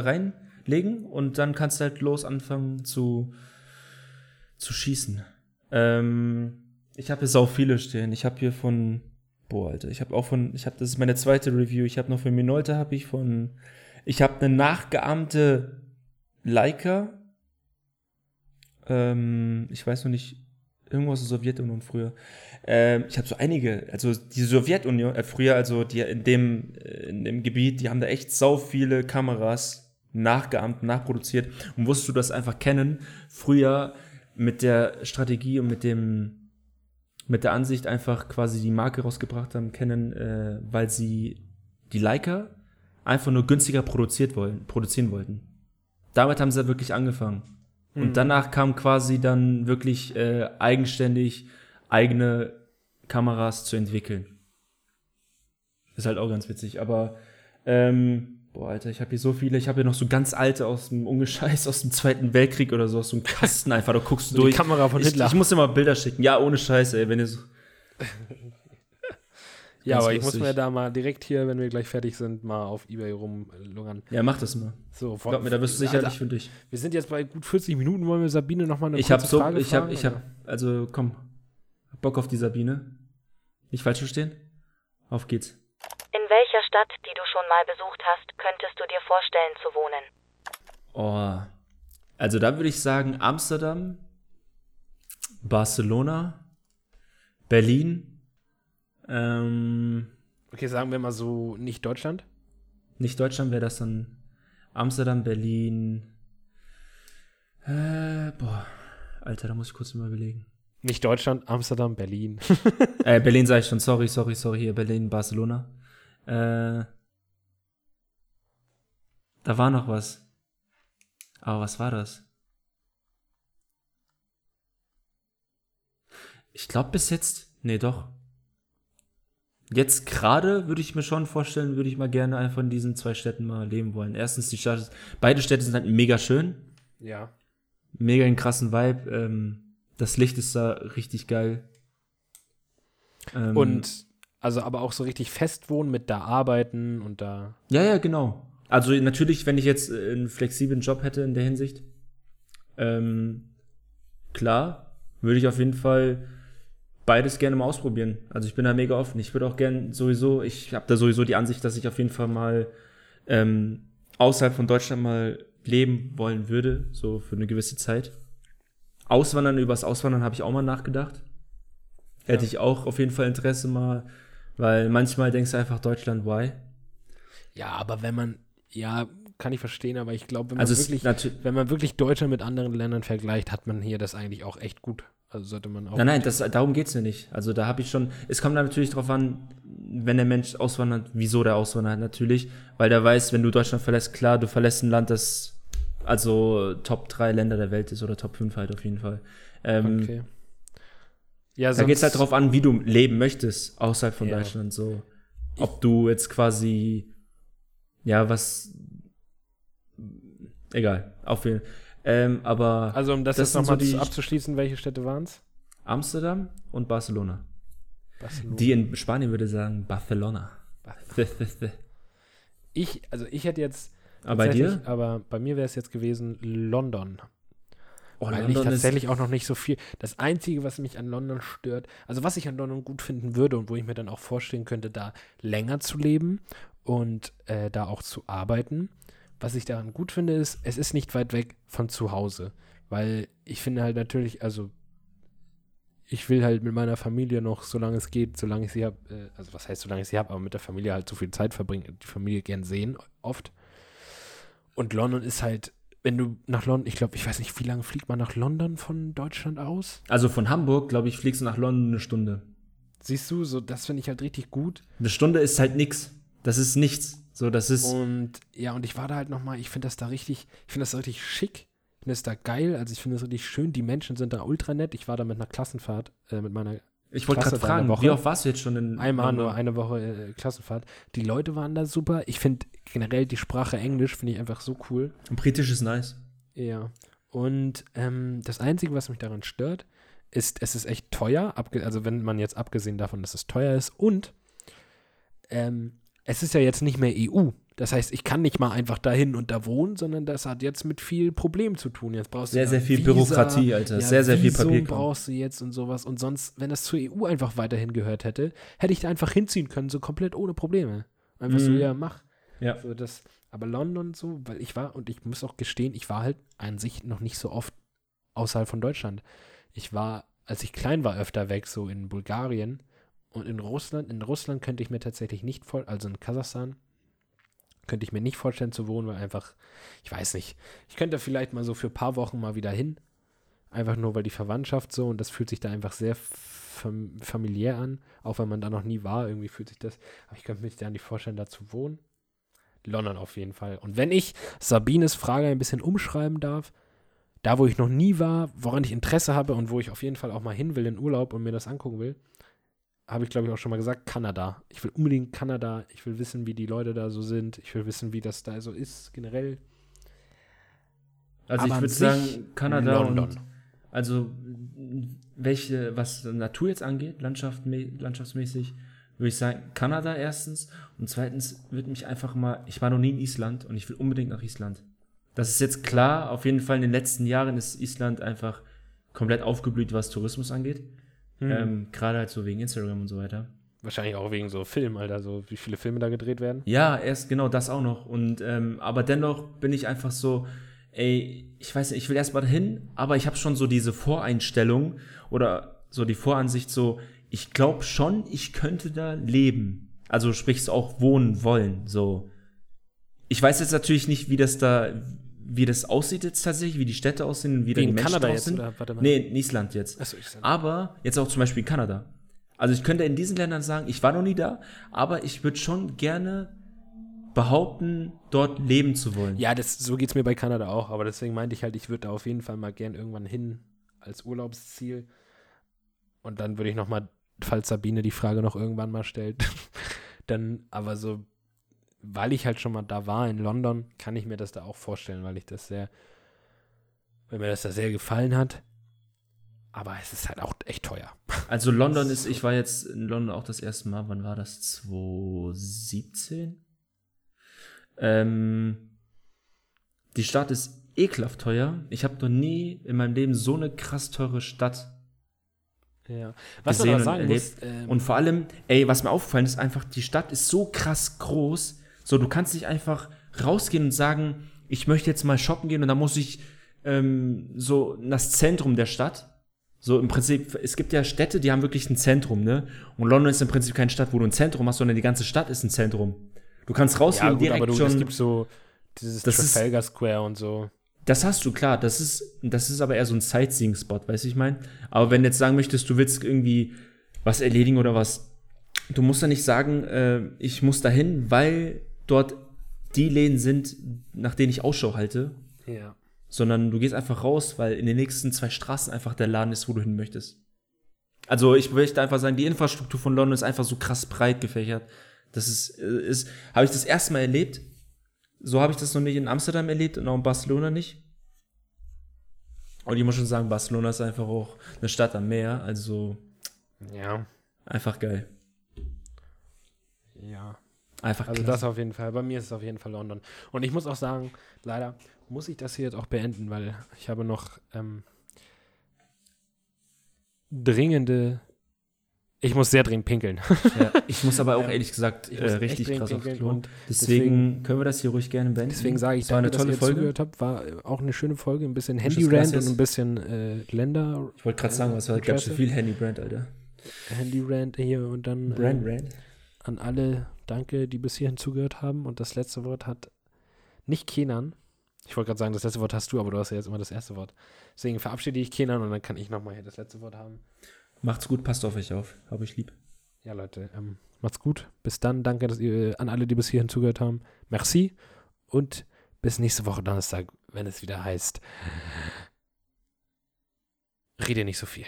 reinlegen und dann kannst du halt los anfangen zu, zu schießen. Ähm, ich habe hier sau viele stehen. Ich habe hier von, boah, Alter, ich habe auch von, ich habe, das ist meine zweite Review. Ich habe noch von Minolta habe ich von, ich habe eine nachgeahmte Leica. Ähm, ich weiß noch nicht, irgendwo aus der Sowjetunion früher. Ähm, ich habe so einige, also die Sowjetunion, äh, früher, also die in dem, äh, in dem Gebiet, die haben da echt sau viele Kameras nachgeahmt, nachproduziert und wusstest du das einfach kennen, früher mit der Strategie und mit dem, mit der Ansicht einfach quasi die Marke rausgebracht haben, kennen, äh, weil sie die Leica einfach nur günstiger produziert wollen, produzieren wollten. Damit haben sie wirklich angefangen. Und danach kam quasi dann wirklich äh, eigenständig eigene Kameras zu entwickeln. Ist halt auch ganz witzig, aber ähm, boah, Alter, ich habe hier so viele, ich habe hier noch so ganz alte aus dem Ungescheiß aus dem Zweiten Weltkrieg oder so, aus so einem Kasten einfach, da guckst du So die durch. Kamera von ich, Hitler. Ich muss dir mal Bilder schicken. Ja, ohne Scheiß, ey, wenn ihr so Ja, aber ich muss lustig. mir da mal direkt hier, wenn wir gleich fertig sind, mal auf Ebay rumlungern. Ja, mach das mal. So, Glaub mir, da wirst du sicherlich für dich. Wir sind jetzt bei gut 40 Minuten, wollen wir Sabine noch mal eine Ich habe kurze so, Frage ich habe, ich habe, also komm, hab Bock auf die Sabine. Nicht falsch verstehen? Auf geht's. In welcher Stadt, die du schon mal besucht hast, könntest du dir vorstellen zu wohnen? Oh, also da würde ich sagen Amsterdam, Barcelona, Berlin, ähm, Okay, sagen wir mal so, nicht Deutschland. nicht Deutschland wäre das dann Amsterdam, Berlin. Äh, boah, Alter, da muss ich kurz mal überlegen. Nicht Deutschland, Amsterdam, Berlin. Äh, Berlin sage ich schon, sorry, sorry, sorry, hier Berlin, Barcelona. Äh, da war noch was. Aber was war das? Ich glaube bis jetzt, nee, doch. Jetzt gerade würde ich mir schon vorstellen, würde ich mal gerne einfach in diesen zwei Städten mal leben wollen. Erstens, die Stadt, beide Städte sind halt mega schön, ja. mega einen krassen Vibe. Ähm, das Licht ist da richtig geil. Ähm, Und also aber auch so richtig fest wohnen mit da arbeiten und da. Ja, ja, genau. Also natürlich, wenn ich jetzt äh, einen flexiblen Job hätte in der Hinsicht, ähm, klar, würde ich auf jeden Fall beides gerne mal ausprobieren. Also ich bin da mega offen. Ich würde auch gern sowieso, ich habe da sowieso die Ansicht, dass ich auf jeden Fall mal ähm, außerhalb von Deutschland mal leben wollen würde, so für eine gewisse Zeit. Auswandern, übers Auswandern habe ich auch mal nachgedacht. Hätte Ja. ich auch auf jeden Fall Interesse mal, weil manchmal denkst du einfach Deutschland, why? Ja, aber wenn man, ja, kann ich verstehen, aber ich glaube, wenn man Also es wenn man wirklich Deutschland mit anderen Ländern vergleicht, hat man hier das eigentlich auch echt gut. Also sollte man auch. Nein, nein, das, darum geht's mir nicht. Also da habe ich schon, es kommt natürlich drauf an, wenn der Mensch auswandert, wieso der auswandert natürlich, weil der weiß, wenn du Deutschland verlässt, klar, du verlässt ein Land, das also Top 3 Länder der Welt ist oder Top 5 halt auf jeden Fall. Ähm, Okay. Ja, Da geht's sonst- halt drauf an, wie du leben möchtest außerhalb von Ja. Deutschland. So, ob du jetzt quasi, ja, was, egal, auf jeden Fall. Ähm, aber Also um das, Das jetzt nochmal so abzuschließen, welche Städte waren es? Amsterdam und Barcelona. Barcelona. Die in Spanien würde sagen Barcelona. Ich, also ich hätte jetzt. Aber bei dir? Aber bei mir wäre es jetzt gewesen London. Oh, weil ich London ist- tatsächlich auch noch nicht so viel. Das Einzige, was mich an London stört, also was ich an London gut finden würde und wo ich mir dann auch vorstellen könnte, da länger zu leben und äh, da auch zu arbeiten. Was ich daran gut finde, ist, es ist nicht weit weg von zu Hause. Weil ich finde halt natürlich, also ich will halt mit meiner Familie noch, solange es geht, solange ich sie habe, äh, also was heißt, solange ich sie habe, aber mit der Familie halt so viel Zeit verbringen, die Familie gern sehen, oft. Und London ist halt, wenn du nach London, ich glaube, ich weiß nicht, wie lange fliegt man nach London von Deutschland aus? Also von Hamburg, glaube ich, fliegst du nach London eine Stunde. Siehst du, so das finde ich halt richtig gut. Eine Stunde ist halt nix. Das ist nichts. So, das ist. Und ja, und ich war da halt nochmal, ich finde das da richtig, ich finde das da richtig schick. Ich finde das da geil, also ich finde das richtig schön. Die Menschen sind da ultra nett. Ich war da mit einer Klassenfahrt, äh, mit meiner ich wollte gerade fragen, wie oft warst du jetzt schon in Einmal nur eine Woche äh, Klassenfahrt. Die Leute waren da super. Ich finde generell die Sprache Englisch finde ich einfach so cool. Und Britisch ist nice. Ja. Und ähm, das Einzige, was mich daran stört, ist, es ist echt teuer. Also wenn man jetzt abgesehen davon, dass es teuer ist. Und ähm, es ist ja jetzt nicht mehr EU. Das heißt, ich kann nicht mal einfach dahin und da wohnen, sondern das hat jetzt mit viel Problem zu tun. Jetzt brauchst du Sehr, ja sehr viel Visa, Bürokratie, Alter. ja, sehr, sehr viel Visum Papier. brauchst du jetzt und sowas. Und sonst, wenn das zur EU einfach weiterhin gehört hätte, hätte ich da einfach hinziehen können, so komplett ohne Probleme. Einfach so, Mhm. ja, mach. Ja. So das, aber London so, weil ich war, und ich muss auch gestehen, ich war halt an sich noch nicht so oft außerhalb von Deutschland. Ich war, als ich klein war, öfter weg, so in Bulgarien und in Russland. In Russland könnte ich mir tatsächlich nicht vor, also in Kasachstan, könnte ich mir nicht vorstellen zu wohnen, weil einfach, ich weiß nicht, ich könnte vielleicht mal so für ein paar Wochen mal wieder hin. Einfach nur, weil die Verwandtschaft so und das fühlt sich da einfach sehr fam familiär an, auch wenn man da noch nie war, irgendwie fühlt sich das, aber ich könnte mir da nicht vorstellen, da zu wohnen. London auf jeden Fall. Und wenn ich Sabines Frage ein bisschen umschreiben darf, da wo ich noch nie war, woran ich Interesse habe und wo ich auf jeden Fall auch mal hin will in Urlaub und mir das angucken will, habe ich glaube ich auch schon mal gesagt, Kanada. Ich will unbedingt Kanada. Ich will wissen, wie die Leute da so sind. Ich will wissen, wie das da so ist generell. Also Aber ich würde sagen, Kanada London. und also welche, was Natur jetzt angeht, Landschaft, landschaftsmäßig, würde ich sagen, Kanada erstens und zweitens würde mich einfach mal, ich war noch nie in Island und ich will unbedingt nach Island. Das ist jetzt klar, auf jeden Fall in den letzten Jahren ist Island einfach komplett aufgeblüht, was Tourismus angeht. Hm. Ähm, Gerade halt so wegen Instagram und so weiter. Wahrscheinlich auch wegen so Film, Alter, so wie viele Filme da gedreht werden. Ja, erst genau das auch noch. Und ähm, aber dennoch bin ich einfach so, ey, ich weiß nicht, ich will erst mal dahin, aber ich habe schon so diese Voreinstellung oder so die Voransicht, so, ich glaube schon, ich könnte da leben. Also sprich so auch wohnen wollen. So. Ich weiß jetzt natürlich nicht, wie das da, wie das aussieht jetzt tatsächlich, wie die Städte aussehen, wie Wie die in Menschen Kanada jetzt, sind. oder? Warte mal. Nee, in Island jetzt. Achso, ich sag. Aber jetzt auch zum Beispiel Kanada. Also ich könnte in diesen Ländern sagen, ich war noch nie da, aber ich würde schon gerne behaupten, dort leben zu wollen. Ja, das, so geht es mir bei Kanada auch, aber deswegen meinte ich halt, ich würde da auf jeden Fall mal gern irgendwann hin als Urlaubsziel. Und dann würde ich noch mal, falls Sabine die Frage noch irgendwann mal stellt, dann aber so, weil ich halt schon mal da war in London, kann ich mir das da auch vorstellen, weil ich das sehr, weil mir das da sehr gefallen hat. Aber es ist halt auch echt teuer. Also London ist, ich war jetzt in London auch das erste Mal, wann war das? 2017? Ähm, die Stadt ist ekelhaft teuer. Ich habe noch nie in meinem Leben so eine krass teure Stadt Ja. Was gesehen und erlebt. muss, ähm, Und vor allem, ey, was mir aufgefallen ist, einfach, die Stadt ist so krass groß. So, du kannst nicht einfach rausgehen und sagen, ich möchte jetzt mal shoppen gehen und dann muss ich ähm, so in das Zentrum der Stadt. So im Prinzip, es gibt ja Städte, die haben wirklich ein Zentrum, ne? Und London ist im Prinzip keine Stadt, wo du ein Zentrum hast, sondern die ganze Stadt ist ein Zentrum. Du kannst rausgehen ja, gut, direkt aber du, schon. es gibt so dieses Das ist- Trafalgar Square und so. Das hast du, klar. Das ist, das ist aber eher so ein Sightseeing-Spot, weißt du, ich meine? Aber wenn du jetzt sagen möchtest, du willst irgendwie was erledigen oder was, du musst ja nicht sagen, äh, ich muss dahin, weil dort die Läden sind, nach denen ich Ausschau halte, Ja. sondern du gehst einfach raus, weil in den nächsten zwei Straßen einfach der Laden ist, wo du hin möchtest. Also ich möchte einfach sagen, die Infrastruktur von London ist einfach so krass breit gefächert. Das ist, äh, ist habe ich das erste Mal erlebt. So habe ich das noch nicht in Amsterdam erlebt und auch in Barcelona nicht. Und ich muss schon sagen, Barcelona ist einfach auch eine Stadt am Meer. Also, Ja. Einfach geil. Ja. Einfach Also klasse. das auf jeden Fall. Bei mir ist es auf jeden Fall London. Und ich muss auch sagen, leider muss ich das hier jetzt auch beenden, weil ich habe noch ähm, dringende. Ich muss sehr dringend pinkeln. Ja, ich muss aber auch ehrlich gesagt äh, richtig krass aufs Klo. und Deswegen, deswegen- können wir das hier ruhig gerne beenden. Deswegen sage ich, es war eine tolle dass ihr Folge. zugehört habt. War äh, auch eine schöne Folge. Ein bisschen gracias. und ein bisschen äh, Länder. Ich wollte gerade sagen, was war schön Interesse. viel Handy-Brand, Alter. Handy-Rant hier und dann Brand, äh, Brand. an alle danke, die bis hierhin zugehört haben. Und das letzte Wort hat nicht Kenan. Ich wollte gerade sagen, das letzte Wort hast du, aber du hast ja jetzt immer das erste Wort. Deswegen verabschiede ich Kenan und dann kann ich nochmal hier das letzte Wort haben. Macht's gut, passt auf euch auf. Hab ich lieb. Ja, Leute, ähm, macht's gut. Bis dann. Danke dass ihr, äh, an alle, die bis hierhin zugehört haben. Merci. Und bis nächste Woche Donnerstag, wenn es wieder heißt. Rede nicht so viel.